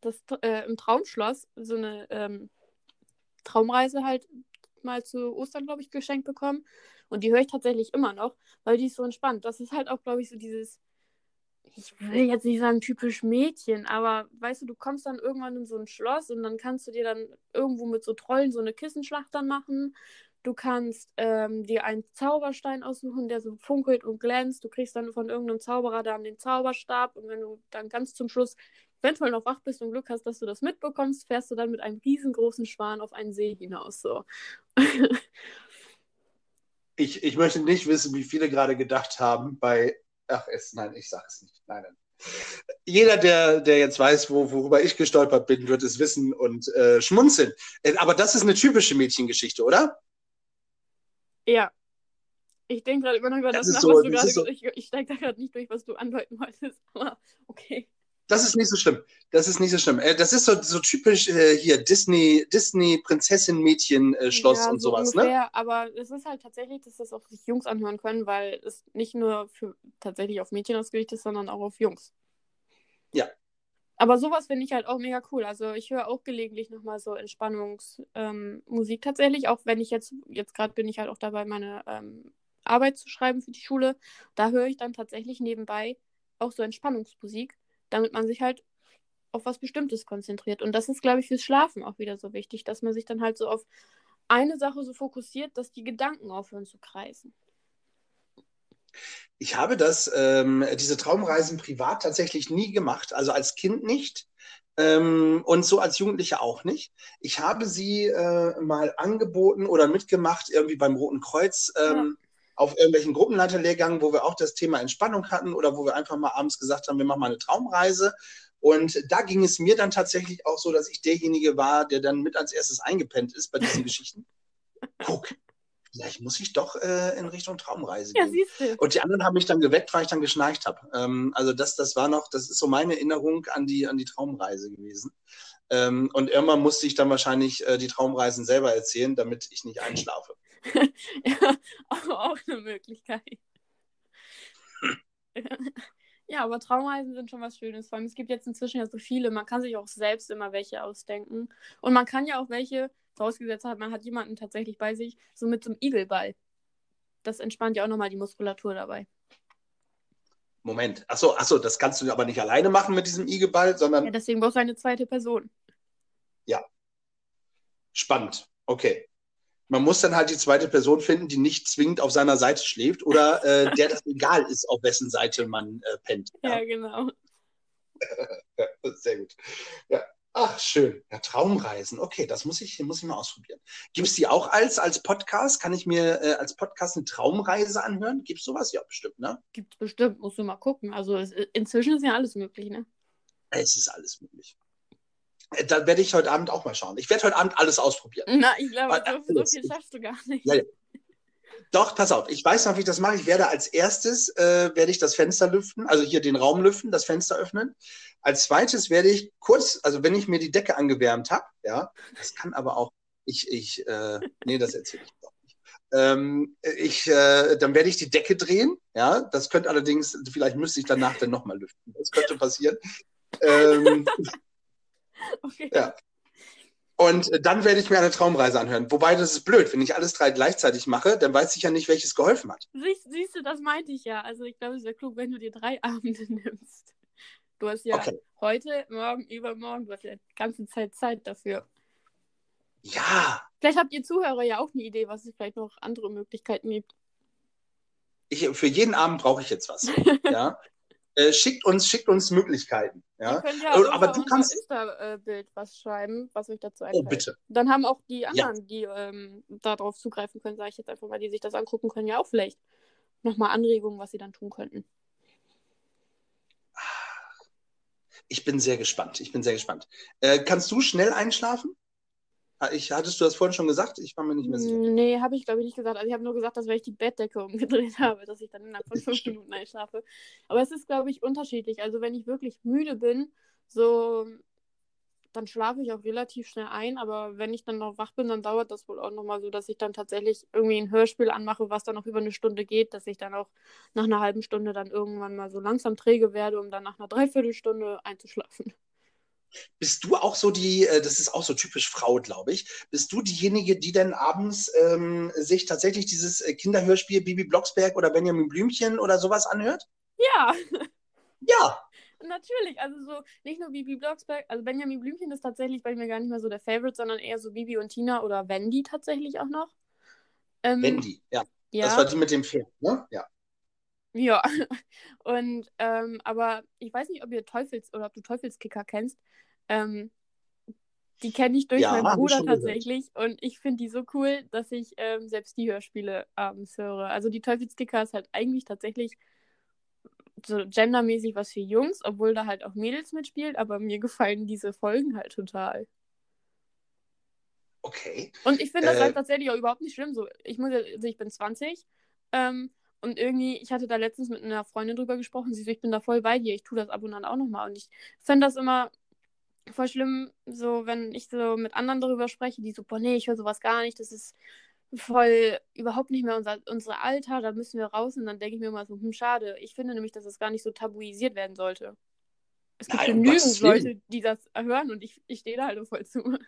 das äh, im Traumschloss, so eine ähm, Traumreise halt mal zu Ostern, glaube ich, geschenkt bekommen. Und die höre ich tatsächlich immer noch, weil die ist so entspannt. Das ist halt auch, glaube ich, so dieses, ich will jetzt nicht sagen typisch Mädchen, aber weißt du, du kommst dann irgendwann in so ein Schloss und dann kannst du dir dann irgendwo mit so Trollen so eine Kissenschlacht dann machen Du kannst ähm, dir einen Zauberstein aussuchen, der so funkelt und glänzt. Du kriegst dann von irgendeinem Zauberer dann den Zauberstab und wenn du dann ganz zum Schluss eventuell noch wach bist und Glück hast, dass du das mitbekommst, fährst du dann mit einem riesengroßen Schwan auf einen See hinaus. So. ich, ich möchte nicht wissen, wie viele gerade gedacht haben bei. Ach, es, nein, ich sage es nicht. Nein, nein. Jeder, der, der jetzt weiß, wo, worüber ich gestolpert bin, wird es wissen und äh, schmunzeln. Äh, aber das ist eine typische Mädchengeschichte, oder? Ja. Ich denke gerade immer noch über das, das nach, so, was du gerade. So. Ich, ich steige da gerade nicht durch, was du andeuten wolltest. Aber okay. Das ist nicht so schlimm. Das ist nicht so schlimm. Äh, das ist so, so typisch äh, hier Disney, Disney Prinzessin Mädchen äh, Schloss ja, und so sowas, ne? ungefähr, ne? Aber es ist halt tatsächlich, dass das auch sich Jungs anhören können, weil es nicht nur für tatsächlich auf Mädchen ausgerichtet ist, sondern auch auf Jungs. Ja, aber sowas finde ich halt auch mega cool. Also ich höre auch gelegentlich nochmal so Entspannungsmusik ähm, tatsächlich, auch wenn ich jetzt, jetzt gerade bin ich halt auch dabei, meine ähm, Arbeit zu schreiben für die Schule. Da höre ich dann tatsächlich nebenbei auch so Entspannungsmusik, damit man sich halt auf was Bestimmtes konzentriert. Und das ist, glaube ich, fürs Schlafen auch wieder so wichtig, dass man sich dann halt so auf eine Sache so fokussiert, dass die Gedanken aufhören zu kreisen. Ich habe das, ähm, diese Traumreisen privat tatsächlich nie gemacht, also als Kind nicht ähm, und so als Jugendliche auch nicht. Ich habe sie äh, mal angeboten oder mitgemacht, irgendwie beim Roten Kreuz. Ähm, ja. Auf irgendwelchen Gruppenleiterlehrgängen, wo wir auch das Thema Entspannung hatten oder wo wir einfach mal abends gesagt haben, wir machen mal eine Traumreise. Und da ging es mir dann tatsächlich auch so, dass ich derjenige war, der dann mit als erstes eingepennt ist bei diesen Geschichten. Guck, vielleicht muss ich doch äh, in Richtung Traumreise gehen. Ja, siehst du. Und die anderen haben mich dann geweckt, weil ich dann geschnarcht habe. Ähm, also das, das war noch, das ist so meine Erinnerung an die, an die Traumreise gewesen. Ähm, und irgendwann musste ich dann wahrscheinlich äh, die Traumreisen selber erzählen, damit ich nicht einschlafe. ja, auch eine Möglichkeit. ja, aber Traumreisen sind schon was Schönes. Vor allem, es gibt jetzt inzwischen ja so viele. Man kann sich auch selbst immer welche ausdenken. Und man kann ja auch welche vorausgesetzt hat, man hat jemanden tatsächlich bei sich, so mit so einem Igelball. Das entspannt ja auch nochmal die Muskulatur dabei. Moment. Achso, achso, das kannst du aber nicht alleine machen mit diesem Igelball, sondern. Ja, deswegen brauchst du eine zweite Person. Ja. Spannend. Okay. Man muss dann halt die zweite Person finden, die nicht zwingend auf seiner Seite schläft oder äh, der das egal ist, auf wessen Seite man äh, pennt. Ja, ja genau. Sehr gut. Ja. Ach, schön. Ja, Traumreisen. Okay, das muss ich, muss ich mal ausprobieren. Gibt es die auch als, als Podcast? Kann ich mir äh, als Podcast eine Traumreise anhören? Gibt es sowas? Ja, bestimmt, ne? Gibt es bestimmt, musst du mal gucken. Also es, inzwischen ist ja alles möglich, ne? Es ist alles möglich. Äh, da werde ich heute Abend auch mal schauen. Ich werde heute Abend alles ausprobieren. Na, ich glaube, so, so, viel schaffst du gar nicht. Ja, ja. Doch, pass auf, ich weiß noch, wie ich das mache. Ich werde als erstes, äh, werde ich das Fenster lüften, also hier den Raum lüften, das Fenster öffnen. Als zweites werde ich kurz, also wenn ich mir die Decke angewärmt habe, ja, das kann aber auch, ich, ich, äh, nee, das erzähle ich doch nicht. Ähm, ich, äh, dann werde ich die Decke drehen, ja, das könnte allerdings, vielleicht müsste ich danach dann nochmal lüften. Das könnte passieren. ähm, okay. Ja. Und dann werde ich mir eine Traumreise anhören. Wobei, das ist blöd, wenn ich alles drei gleichzeitig mache, dann weiß ich ja nicht, welches geholfen hat. Siehst, siehst du, das meinte ich ja. Also ich glaube, es wäre klug, wenn du dir drei Abende nimmst. Du hast ja okay. heute, morgen, übermorgen, du hast ja die ganze Zeit Zeit dafür. Ja. Vielleicht habt ihr Zuhörer ja auch eine Idee, was es vielleicht noch andere Möglichkeiten gibt. Ich, für jeden Abend brauche ich jetzt was. ja. Äh, schickt uns, schickt uns Möglichkeiten. Ja? Ja äh, aber du kannst Insta-Bild was schreiben, was euch dazu einfällt. Oh, bitte. Dann haben auch die anderen, ja. die ähm, darauf zugreifen können, sage ich jetzt einfach mal, die sich das angucken können, ja auch vielleicht nochmal Anregungen, was sie dann tun könnten. Ich bin sehr gespannt. Ich bin sehr gespannt. Äh, kannst du schnell einschlafen? Ich, hattest du das vorhin schon gesagt? Ich war mir nicht mehr sicher. Nee, habe ich glaube ich nicht gesagt. Also ich habe nur gesagt, dass wenn ich die Bettdecke umgedreht habe, dass ich dann innerhalb von fünf Minuten einschlafe. Aber es ist, glaube ich, unterschiedlich. Also wenn ich wirklich müde bin, so dann schlafe ich auch relativ schnell ein, aber wenn ich dann noch wach bin, dann dauert das wohl auch nochmal so, dass ich dann tatsächlich irgendwie ein Hörspiel anmache, was dann noch über eine Stunde geht, dass ich dann auch nach einer halben Stunde dann irgendwann mal so langsam träge werde, um dann nach einer Dreiviertelstunde einzuschlafen. Bist du auch so die, äh, das ist auch so typisch Frau, glaube ich, bist du diejenige, die dann abends ähm, sich tatsächlich dieses äh, Kinderhörspiel Bibi Blocksberg oder Benjamin Blümchen oder sowas anhört? Ja. Ja. Natürlich, also so nicht nur Bibi Blocksberg, also Benjamin Blümchen ist tatsächlich bei mir gar nicht mehr so der Favorite, sondern eher so Bibi und Tina oder Wendy tatsächlich auch noch. Ähm, Wendy, ja. ja. Das war die mit dem Pferd, ne? Ja. Ja, und ähm, aber ich weiß nicht, ob ihr Teufels oder ob du Teufelskicker kennst. Ähm, die kenne ich durch ja, meinen Bruder tatsächlich gehört. und ich finde die so cool, dass ich ähm, selbst die Hörspiele abends höre. Also die Teufelskicker ist halt eigentlich tatsächlich so gendermäßig was für Jungs, obwohl da halt auch Mädels mitspielt, aber mir gefallen diese Folgen halt total. Okay. Und ich finde das äh, halt tatsächlich auch überhaupt nicht schlimm. So, ich muss also ich bin 20 ähm, und irgendwie, ich hatte da letztens mit einer Freundin drüber gesprochen, sie so, ich bin da voll bei dir, ich tue das ab und an auch nochmal. Und ich finde das immer voll schlimm, so wenn ich so mit anderen darüber spreche, die so, boah, nee, ich höre sowas gar nicht, das ist voll überhaupt nicht mehr unser unsere Alter, da müssen wir raus. Und dann denke ich mir immer so, hm, schade. Ich finde nämlich, dass das gar nicht so tabuisiert werden sollte. Es gibt Nein, genügend Leute, die das hören und ich, ich stehe da halt voll zu.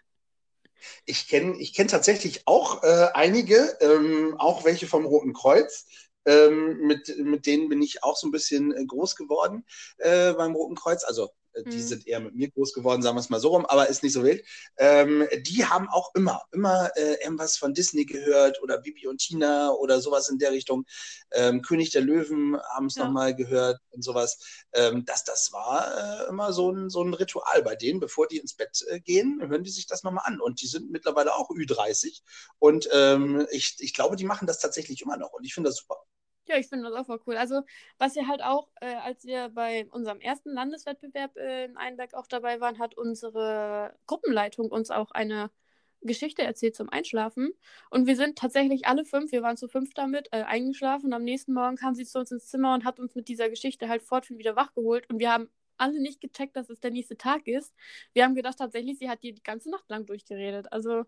Ich kenne ich kenn tatsächlich auch äh, einige, ähm, auch welche vom Roten Kreuz, ähm, mit, mit denen bin ich auch so ein bisschen äh, groß geworden äh, beim Roten Kreuz. Also die mhm. sind eher mit mir groß geworden, sagen wir es mal so rum, aber ist nicht so wild. Ähm, die haben auch immer, immer äh, irgendwas von Disney gehört oder Bibi und Tina oder sowas in der Richtung. Ähm, König der Löwen haben es ja. nochmal gehört und sowas. Ähm, das, das war äh, immer so ein, so ein Ritual bei denen, bevor die ins Bett äh, gehen, hören die sich das nochmal an. Und die sind mittlerweile auch Ü30. Und ähm, ich, ich glaube, die machen das tatsächlich immer noch. Und ich finde das super. Ja, ich finde das auch voll cool. Also, was wir halt auch, äh, als wir bei unserem ersten Landeswettbewerb äh, in Einberg auch dabei waren, hat unsere Gruppenleitung uns auch eine Geschichte erzählt zum Einschlafen. Und wir sind tatsächlich alle fünf, wir waren zu fünf damit, äh, eingeschlafen. Und am nächsten Morgen kam sie zu uns ins Zimmer und hat uns mit dieser Geschichte halt fortführend wieder wachgeholt. Und wir haben alle nicht gecheckt, dass es der nächste Tag ist. Wir haben gedacht, tatsächlich, sie hat die, die ganze Nacht lang durchgeredet. Also,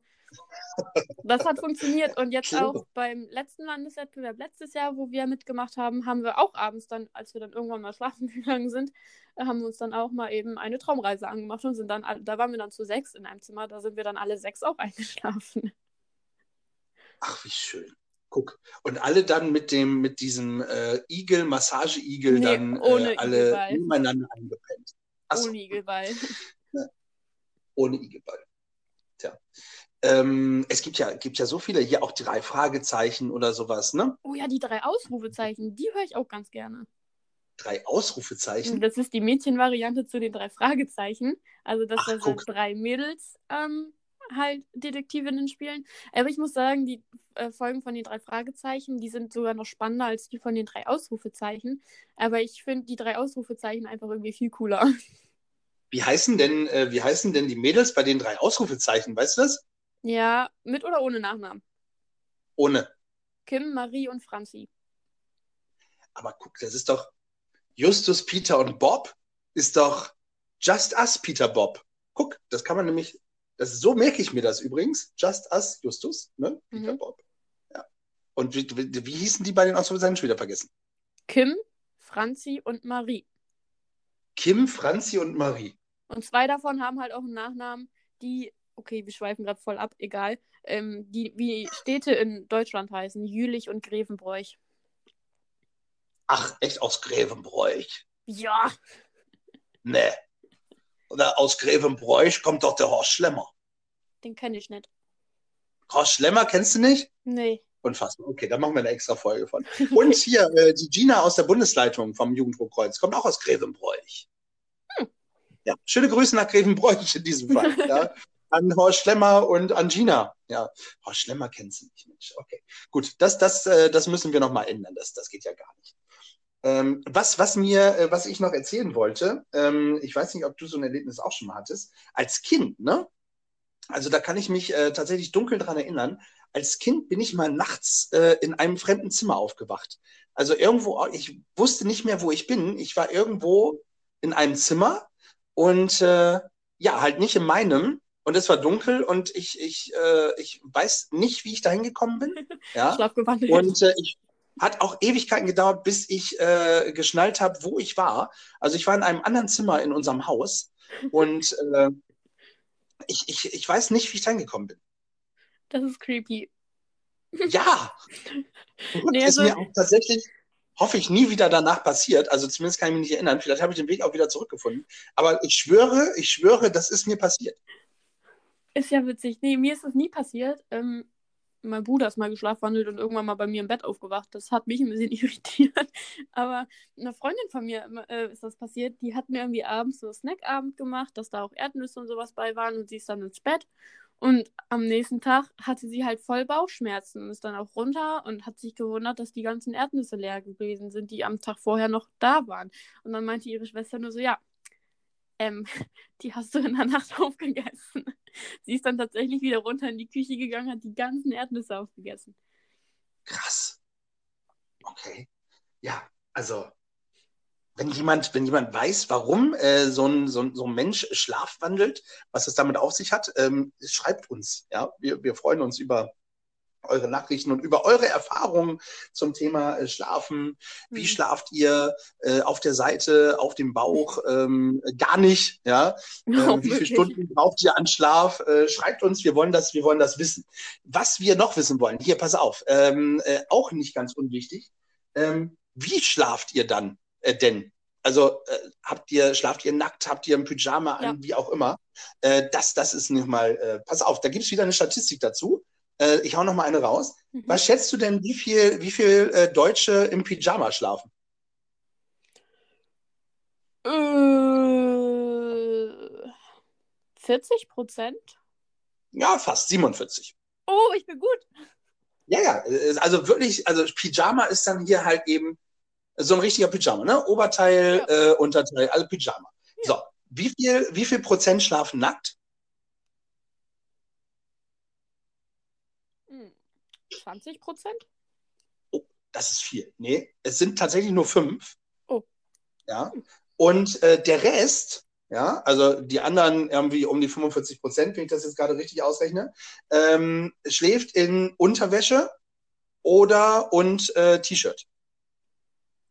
das hat funktioniert. Und jetzt auch beim letzten Landeswettbewerb letztes Jahr, wo wir mitgemacht haben, haben wir auch abends dann, als wir dann irgendwann mal schlafen gegangen sind, haben wir uns dann auch mal eben eine Traumreise angemacht und sind dann, da waren wir dann zu sechs in einem Zimmer, da sind wir dann alle sechs auch eingeschlafen. Ach, wie schön. Guck. Und alle dann mit dem, mit diesem äh, Igel, Massage-Igel, nee, dann äh, alle Igelball. nebeneinander eingepennt. Achso. Ohne Igelball. Ja. Ohne Igelball. Tja. Ähm, es gibt ja, gibt ja so viele, hier auch drei Fragezeichen oder sowas, ne? Oh ja, die drei Ausrufezeichen, die höre ich auch ganz gerne. drei Ausrufezeichen. Das ist die Mädchenvariante zu den drei Fragezeichen. Also, dass Ach, da so guck. drei Mädels ähm, halt Detektivinnen spielen. Aber ich muss sagen, die äh, Folgen von den drei Fragezeichen, die sind sogar noch spannender als die von den drei Ausrufezeichen. Aber ich finde die drei Ausrufezeichen einfach irgendwie viel cooler. Wie heißen denn, äh, wie heißen denn die Mädels bei den drei Ausrufezeichen? Weißt du das? Ja, mit oder ohne Nachnamen. Ohne. Kim, Marie und Franzi. Aber guck, das ist doch Justus, Peter und Bob ist doch Just Us, Peter, Bob. Guck, das kann man nämlich, das so merke ich mir das übrigens. Just Us, Justus, ne? Peter, Mhm. Bob. Ja. Und wie, wie, wie hießen die bei den Ausrufezeichen? Schon wieder vergessen. Kim, Franzi und Marie. Kim, Franzi und Marie. Und zwei davon haben halt auch einen Nachnamen, die, okay, wir schweifen gerade voll ab, egal, ähm, die wie Städte in Deutschland heißen, Jülich und Grevenbroich. Ach, echt aus Grevenbroich? Ja, Ne. Oder aus Grevenbroich kommt doch der Horst Schlemmer. Den kenne ich nicht. Horst Schlemmer kennst du nicht? Nee. Unfassbar. Okay, da machen wir eine extra Folge von. Und hier, äh, die Gina aus der Bundesleitung vom Jugenddruckkreuz kommt auch aus Grevenbroich. Ja, schöne Grüße nach Grevenbroich in diesem Fall. Ja. An Horst Schlemmer und an Gina. Ja, Horst Schlemmer kennst du nicht, Mensch. Okay, gut, das, das, äh, das müssen wir nochmal ändern. Das, das geht ja gar nicht. Ähm, was, was mir, äh, was ich noch erzählen wollte, ähm, ich weiß nicht, ob du so ein Erlebnis auch schon mal hattest, als Kind, ne? Also da kann ich mich äh, tatsächlich dunkel dran erinnern. Als Kind bin ich mal nachts äh, in einem fremden Zimmer aufgewacht. Also irgendwo, ich wusste nicht mehr, wo ich bin. Ich war irgendwo in einem Zimmer und äh, ja, halt nicht in meinem. Und es war dunkel und ich, ich, äh, ich weiß nicht, wie ich da hingekommen bin. Ja. Schlafgewandelt. Und äh, ich hat auch Ewigkeiten gedauert, bis ich äh, geschnallt habe, wo ich war. Also ich war in einem anderen Zimmer in unserem Haus und äh, ich, ich, ich weiß nicht, wie ich da hingekommen bin. das ist creepy. Ja! Und Nee, ist also- mir auch tatsächlich, hoffe ich, nie wieder danach passiert. Also zumindest kann ich mich nicht erinnern. Vielleicht habe ich den Weg auch wieder zurückgefunden. Aber ich schwöre, ich schwöre, das ist mir passiert. Ist ja witzig. Nee, mir ist das nie passiert. Ähm, mein Bruder ist mal geschlafwandelt und irgendwann mal bei mir im Bett aufgewacht. Das hat mich ein bisschen irritiert. Aber eine Freundin von mir äh, ist das passiert. Die hat mir irgendwie abends so einen Snackabend gemacht, dass da auch Erdnüsse und sowas bei waren und sie ist dann ins Bett. Und am nächsten Tag hatte sie halt voll Bauchschmerzen und ist dann auch runter und hat sich gewundert, dass die ganzen Erdnüsse leer gewesen sind, die am Tag vorher noch da waren. Und dann meinte ihre Schwester nur so, ja, ähm, die hast du in der Nacht aufgegessen. Sie ist dann tatsächlich wieder runter in die Küche gegangen, hat die ganzen Erdnüsse aufgegessen. Krass. Okay. Ja, also wenn jemand, wenn jemand weiß, warum äh, so, ein, so, ein, so ein Mensch schlafwandelt, was es damit auf sich hat, ähm, schreibt uns. Ja, wir, wir freuen uns über eure Nachrichten und über eure Erfahrungen zum Thema äh, Schlafen. Wie Mhm. schlaft ihr äh, auf der Seite, auf dem Bauch? Ähm, gar nicht, ja. Oh, Äh, wie viele. Stunden braucht ihr an Schlaf? Äh, schreibt uns, wir wollen das, wir wollen das wissen. Was wir noch wissen wollen, hier, pass auf, ähm, äh, auch nicht ganz unwichtig. Ähm, wie schlaft ihr dann äh, denn? Also äh, habt ihr, schlaft ihr nackt, habt ihr ein Pyjama an, Ja. wie auch immer? Äh, das, das ist nicht mal, äh, pass auf, da gibt es wieder eine Statistik dazu. Äh, ich hau noch mal eine raus. Mhm. Was schätzt du denn, wie viel, wie viel äh, Deutsche im Pyjama schlafen? Äh, 40 Prozent? Ja, fast 47. Oh, ich bin gut. Ja, ja, äh, also wirklich, also Pyjama ist dann hier halt eben so ein richtiger Pyjama, ne? Oberteil, äh, Unterteil, also Pyjama. So, wie viel, wie viel Prozent schlafen nackt? 20 Prozent? Das ist viel. Nee, es sind tatsächlich nur fünf. Oh. Ja. Und äh, der Rest, ja, also die anderen irgendwie um die 45 Prozent, wenn ich das jetzt gerade richtig ausrechne, ähm, schläft in Unterwäsche oder und äh, T-Shirt.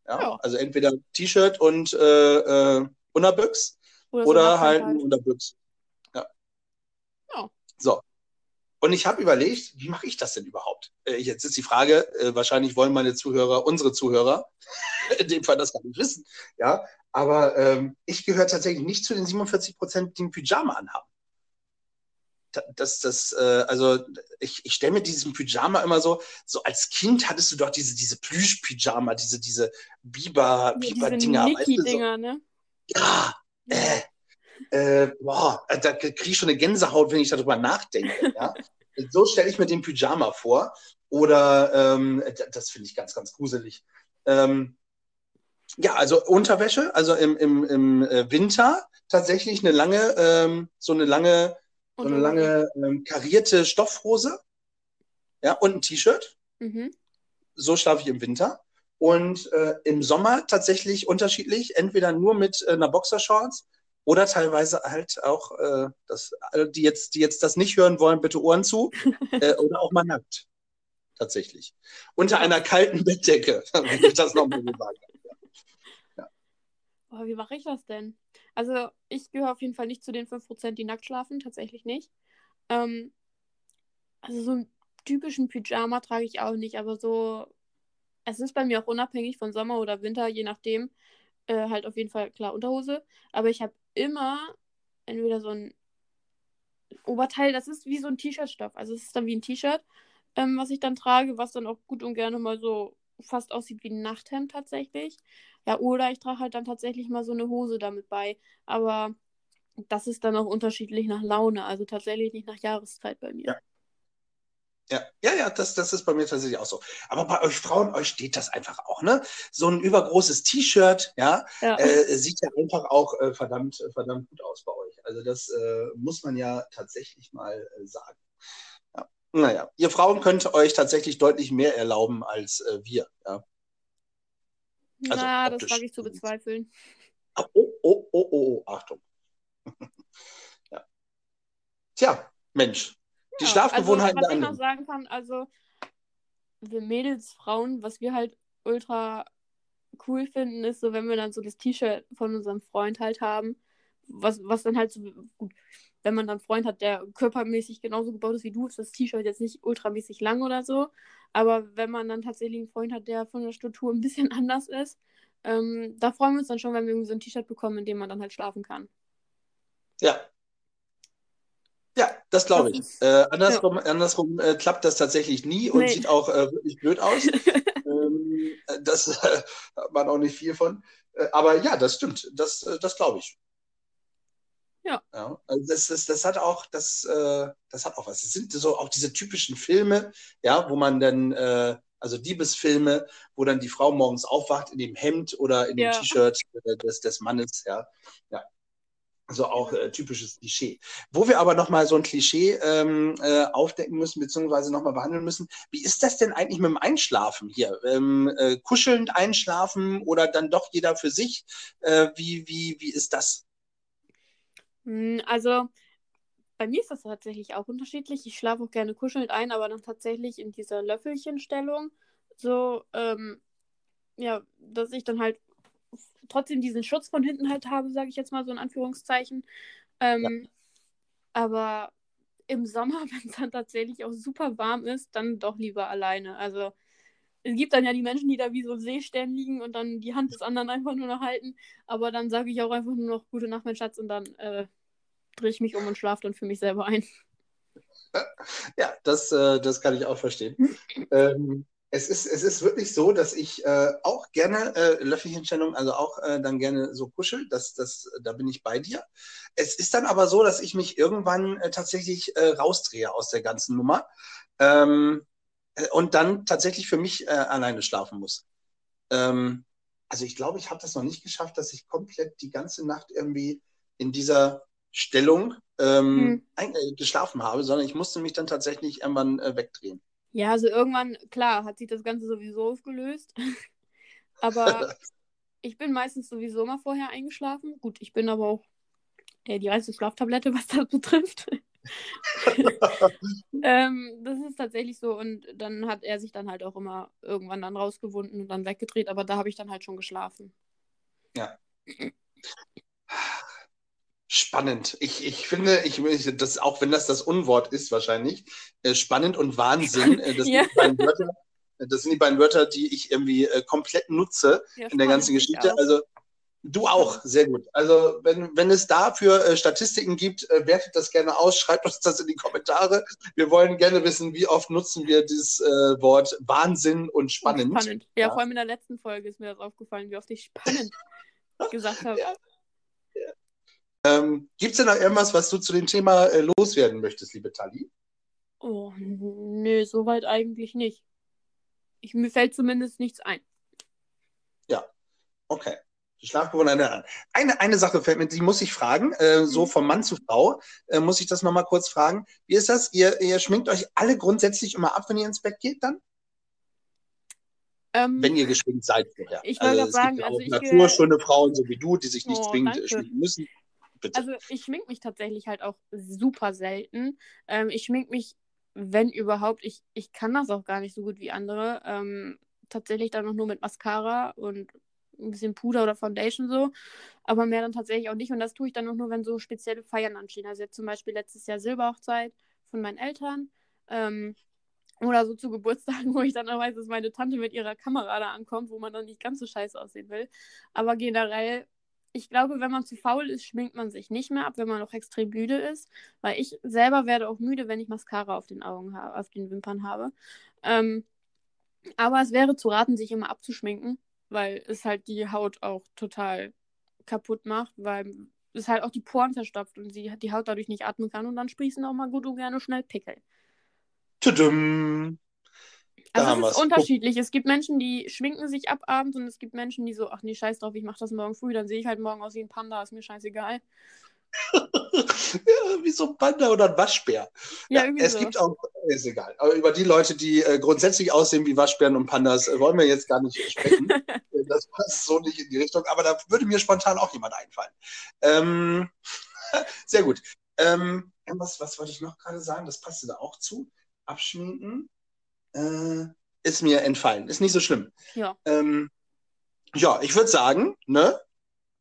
Ja, Ja. also entweder T-Shirt und äh, äh, Unterbüchs Oder, oder halt ein Unterbüchs. Ja. Ja. So. Und ich habe überlegt, wie mache ich das denn überhaupt? Äh, jetzt ist die Frage, äh, wahrscheinlich wollen meine Zuhörer, unsere Zuhörer, in dem Fall das gar nicht wissen. Ja, aber ähm, ich gehöre tatsächlich nicht zu den 47 Prozent, die ein Pyjama anhaben. das, das, äh, also ich, ich stelle mir diesen Pyjama immer so, so als Kind hattest du doch diese, diese Plüsch-Pyjama, diese, diese Biber, Biber-Dinger. Diese dinger so. ne? Ja, äh, äh, boah, da kriege ich schon eine Gänsehaut, wenn ich darüber nachdenke. Ja? so stelle ich mir den Pyjama vor. Oder ähm, das finde ich ganz, ganz gruselig. Ähm, ja, also Unterwäsche, also im, im, im äh, Winter tatsächlich eine lange, ähm, so eine lange, so eine lange ähm, karierte Stoffhose. Ja, und ein T-Shirt. Mhm. So schlafe ich im Winter. Und äh, im Sommer tatsächlich unterschiedlich, entweder nur mit äh, einer Boxershorts oder teilweise halt auch, äh, das, die, jetzt, die jetzt das nicht hören wollen, bitte Ohren zu, äh, oder auch mal nackt. Tatsächlich. Unter einer kalten Bettdecke, wenn ich das nochmal sagen ja. oh, Wie mache ich das denn? Also, ich gehöre auf jeden Fall nicht zu den 5%, die nackt schlafen, tatsächlich nicht. Ähm, also, so einen typischen Pyjama trage ich auch nicht, aber so, es ist bei mir auch unabhängig von Sommer oder Winter, je nachdem. Äh, halt auf jeden Fall klar Unterhose. Aber ich habe immer entweder so ein Oberteil, das ist wie so ein T-Shirt-Stoff. Also es ist dann wie ein T-Shirt, ähm, was ich dann trage, was dann auch gut und gerne mal so fast aussieht wie ein Nachthemd tatsächlich. Ja, oder ich trage halt dann tatsächlich mal so eine Hose damit bei. Aber das ist dann auch unterschiedlich nach Laune, also tatsächlich nicht nach Jahreszeit bei mir. Ja. Ja, ja, ja, das, das ist bei mir tatsächlich auch so. Aber bei euch Frauen, euch steht das einfach auch, ne? So ein übergroßes T-Shirt, ja, ja. Äh, sieht ja einfach auch äh, verdammt, verdammt gut aus bei euch. Also das äh, muss man ja tatsächlich mal äh, sagen. Ja. Naja, ihr Frauen könnt euch tatsächlich deutlich mehr erlauben als äh, wir, ja. Also Na, optisch. das wage ich zu bezweifeln. Oh, oh, oh, oh, oh, Achtung. ja. Tja, Mensch, die Schlafgewohnheiten also, was ich noch sagen kann, also wir Mädels, Frauen, was wir halt ultra cool finden, ist so, wenn wir dann so das T-Shirt von unserem Freund halt haben, was, was dann halt so, gut, wenn man dann einen Freund hat, der körpermäßig genauso gebaut ist wie du, ist das T-Shirt jetzt nicht ultramäßig lang oder so. Aber wenn man dann tatsächlich einen Freund hat, der von der Struktur ein bisschen anders ist, ähm, da freuen wir uns dann schon, wenn wir irgendwie so ein T-Shirt bekommen, in dem man dann halt schlafen kann. Ja, ja, das glaube ich. Äh, andersrum ja. andersrum äh, klappt das tatsächlich nie und nee. sieht auch äh, wirklich blöd aus. ähm, das äh, hat man auch nicht viel von. Äh, aber ja, das stimmt. Das, äh, das glaube ich. Ja. ja also das, das, das hat auch, das, das hat auch was. Es sind so auch diese typischen Filme, ja, wo man dann, also Diebesfilme, wo dann die Frau morgens aufwacht in dem Hemd oder in dem ja. T-Shirt des, des Mannes, ja. Ja, so auch äh, typisches Klischee. Wo wir aber nochmal so ein Klischee ähm, äh, aufdecken müssen, beziehungsweise nochmal behandeln müssen. Wie ist das denn eigentlich mit dem Einschlafen hier? Ähm, äh, kuschelnd einschlafen oder dann doch jeder für sich? Äh, wie, wie, wie ist das? Hm, also, bei mir ist das tatsächlich auch unterschiedlich. Ich schlafe auch gerne kuschelnd ein, aber dann tatsächlich in dieser Löffelchenstellung. So, ähm, ja, dass ich dann halt trotzdem diesen Schutz von hinten halt habe, sage ich jetzt mal so in Anführungszeichen. Ähm, ja. Aber im Sommer, wenn es dann tatsächlich auch super warm ist, dann doch lieber alleine. Also es gibt dann ja die Menschen, die da wie so Seestern liegen und dann die Hand des anderen einfach nur noch halten. Aber dann sage ich auch einfach nur noch Gute Nacht, mein Schatz, und dann äh, drehe ich mich um und schlafe dann für mich selber ein. Ja, das, äh, das kann ich auch verstehen. ähm, es ist, es ist wirklich so, dass ich äh, auch gerne äh, Löffelchenstellung, also auch äh, dann gerne so kuschel. Das, das, da bin ich bei dir. Es ist dann aber so, dass ich mich irgendwann äh, tatsächlich äh, rausdrehe aus der ganzen Nummer ähm, äh, und dann tatsächlich für mich äh, alleine schlafen muss. Ähm, also ich glaube, ich habe das noch nicht geschafft, dass ich komplett die ganze Nacht irgendwie in dieser Stellung ähm, hm. Äh, geschlafen habe, sondern ich musste mich dann tatsächlich irgendwann äh, wegdrehen. Ja, also irgendwann, klar, hat sich das Ganze sowieso aufgelöst. aber ich bin meistens sowieso mal vorher eingeschlafen. Gut, ich bin aber auch äh, die reinste Schlaftablette, was das betrifft. ähm, das ist tatsächlich so. Und dann hat er sich dann halt auch immer irgendwann dann rausgewunden und dann weggedreht. Aber da habe ich dann halt schon geschlafen. Ja. Spannend. Ich, ich finde, ich, das, auch wenn das das Unwort ist wahrscheinlich, äh, spannend und Wahnsinn. Äh, das, ja. sind Wörter, das, sind die beiden Wörter, die ich irgendwie äh, komplett nutze ja, in der ganzen Geschichte. Also Du auch, sehr gut. Also wenn, wenn es dafür äh, Statistiken gibt, äh, wertet das gerne aus, schreibt uns das in die Kommentare. Wir wollen gerne wissen, wie oft nutzen wir dieses äh, Wort Wahnsinn und spannend. Und spannend. Ja, ja, vor allem in der letzten Folge ist mir das aufgefallen, wie oft ich spannend gesagt habe. Ja. Ähm, gibt es denn noch irgendwas, was du zu dem Thema äh, loswerden möchtest, liebe Tali? Oh, nö, soweit eigentlich nicht. Ich, mir fällt zumindest nichts ein. Ja, okay. Die Schlafgewohnheiten. Eine, eine Sache fällt mir, die muss ich fragen, äh, so mhm. von Mann zu Frau, äh, muss ich das nochmal kurz fragen. Wie ist das? Ihr, ihr schminkt euch alle grundsätzlich immer ab, wenn ihr ins Bett geht dann? Ähm, wenn ihr geschminkt seid vorher. Ich wollte also, sagen, also ich naturschöne Frauen, so wie du, die sich nicht oh, zwingend danke. schminken müssen. Bitte. Also ich schmink mich tatsächlich halt auch super selten. Ähm, ich schmink mich, wenn überhaupt, ich, ich kann das auch gar nicht so gut wie andere. Ähm, tatsächlich dann noch nur mit Mascara und ein bisschen Puder oder Foundation so, aber mehr dann tatsächlich auch nicht. Und das tue ich dann auch nur, wenn so spezielle Feiern anstehen. Also jetzt zum Beispiel letztes Jahr Silberhochzeit von meinen Eltern. Ähm, oder so zu Geburtstagen, wo ich dann auch weiß, dass meine Tante mit ihrer Kamera da ankommt, wo man dann nicht ganz so scheiße aussehen will. Aber generell, ich glaube, wenn man zu faul ist, schminkt man sich nicht mehr ab, wenn man noch extrem müde ist. Weil ich selber werde auch müde, wenn ich Mascara auf den Augen habe, auf den Wimpern habe. Ähm, aber es wäre zu raten, sich immer abzuschminken, weil es halt die Haut auch total kaputt macht, weil es halt auch die Poren verstopft und sie die Haut dadurch nicht atmen kann und dann sprießen auch mal gut und gerne schnell Pickel. Tudum. Also es ist unterschiedlich. Es gibt Menschen, die schminken sich ab abends und es gibt Menschen, die so, ach nee, scheiß drauf, ich mach das morgen früh, dann sehe ich halt morgen aus wie ein Panda, ist mir scheißegal. ja, wie so ein Panda oder ein Waschbär. Ja, ja es so. gibt auch, ist egal. Aber über die Leute, die äh, grundsätzlich aussehen wie Waschbären und Pandas, äh, wollen wir jetzt gar nicht sprechen. das passt so nicht in die Richtung, aber da würde mir spontan auch jemand einfallen. Ähm, sehr gut. Ähm, was, was wollte ich noch gerade sagen? Das passte da auch zu. Abschminken. Äh, ist mir entfallen. Ist nicht so schlimm. Ja. Ähm, ja, ich würde sagen, ne?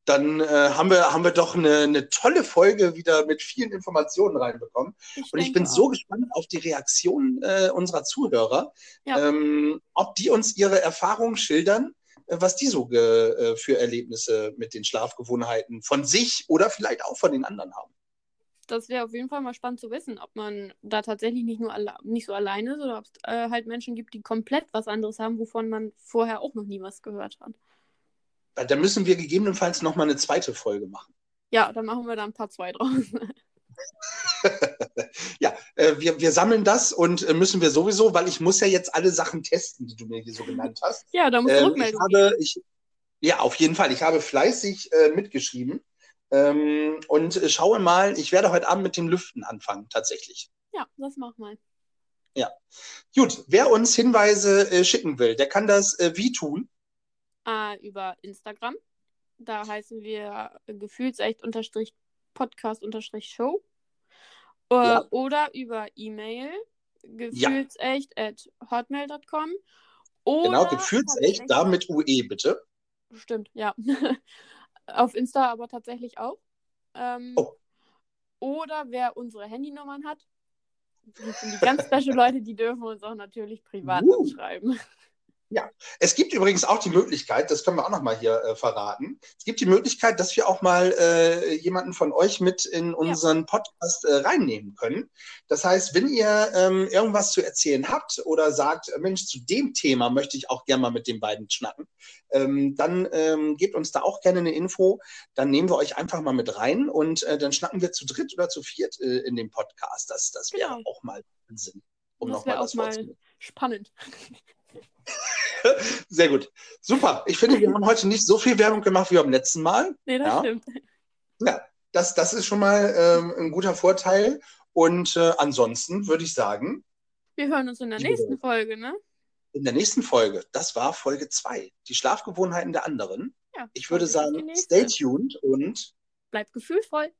dann äh, haben, wir, haben wir doch eine, eine tolle Folge wieder mit vielen Informationen reinbekommen. Ich und ich bin auch. so gespannt auf die Reaktionen äh, unserer Zuhörer, ja. ähm, ob die uns ihre Erfahrungen schildern, äh, was die so äh, für Erlebnisse mit den Schlafgewohnheiten von sich oder vielleicht auch von den anderen haben. Das wäre auf jeden Fall mal spannend zu wissen, ob man da tatsächlich nicht nur nicht so allein ist oder ob es äh, halt Menschen gibt, die komplett was anderes haben, wovon man vorher auch noch nie was gehört hat. Da müssen wir gegebenenfalls nochmal eine zweite Folge machen. Ja, dann machen wir da ein paar zwei draus. ja, äh, wir, wir sammeln das und äh, müssen wir sowieso, weil ich muss ja jetzt alle Sachen testen, die du mir hier so genannt hast. ja, da musst du ähm, Rückmeldung ich habe, ich, Ja, auf jeden Fall. Ich habe fleißig äh, mitgeschrieben ähm, und äh, schaue mal, ich werde heute Abend mit dem Lüften anfangen, tatsächlich. Ja, das mach mal. Ja. Gut, wer uns Hinweise äh, schicken will, der kann das äh, wie tun? äh, über Instagram. Da heißen wir gefühlsecht-podcast-show. Äh, ja. Oder über E-Mail gefühlsecht ja. at hotmail.com. Genau, gefühlsecht, da mit UE bitte. Stimmt, ja. Auf Insta aber tatsächlich auch. Ähm, oh. Oder wer unsere Handynummern hat, die sind die ganz special Leute, die dürfen uns auch natürlich privat uh. schreiben. Ja, es gibt übrigens auch die Möglichkeit, das können wir auch nochmal hier äh, verraten, es gibt die Möglichkeit, dass wir auch mal äh, jemanden von euch mit in unseren ja. Podcast äh, reinnehmen können. Das heißt, wenn ihr ähm, irgendwas zu erzählen habt oder sagt, Mensch, zu dem Thema möchte ich auch gerne mal mit den beiden schnacken, ähm, dann ähm, gebt uns da auch gerne eine Info. Dann nehmen wir euch einfach mal mit rein und äh, dann schnacken wir zu dritt oder zu viert äh, in dem Podcast. Das, das wäre genau. auch mal Sinn. Um das wäre auch mal spannend. Sehr gut. Super. Ich finde, wir haben heute nicht so viel Werbung gemacht wie beim letzten Mal. Nee, das ja. stimmt. Ja, das, das ist schon mal ähm, ein guter Vorteil. Und äh, ansonsten würde ich sagen. Wir hören uns in der nächsten Folge, ne? In der nächsten Folge. Das war Folge 2. Die Schlafgewohnheiten der anderen. Ja, ich würde sagen, stay tuned und. Bleibt gefühlvoll.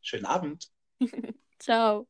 Schönen Abend. Ciao.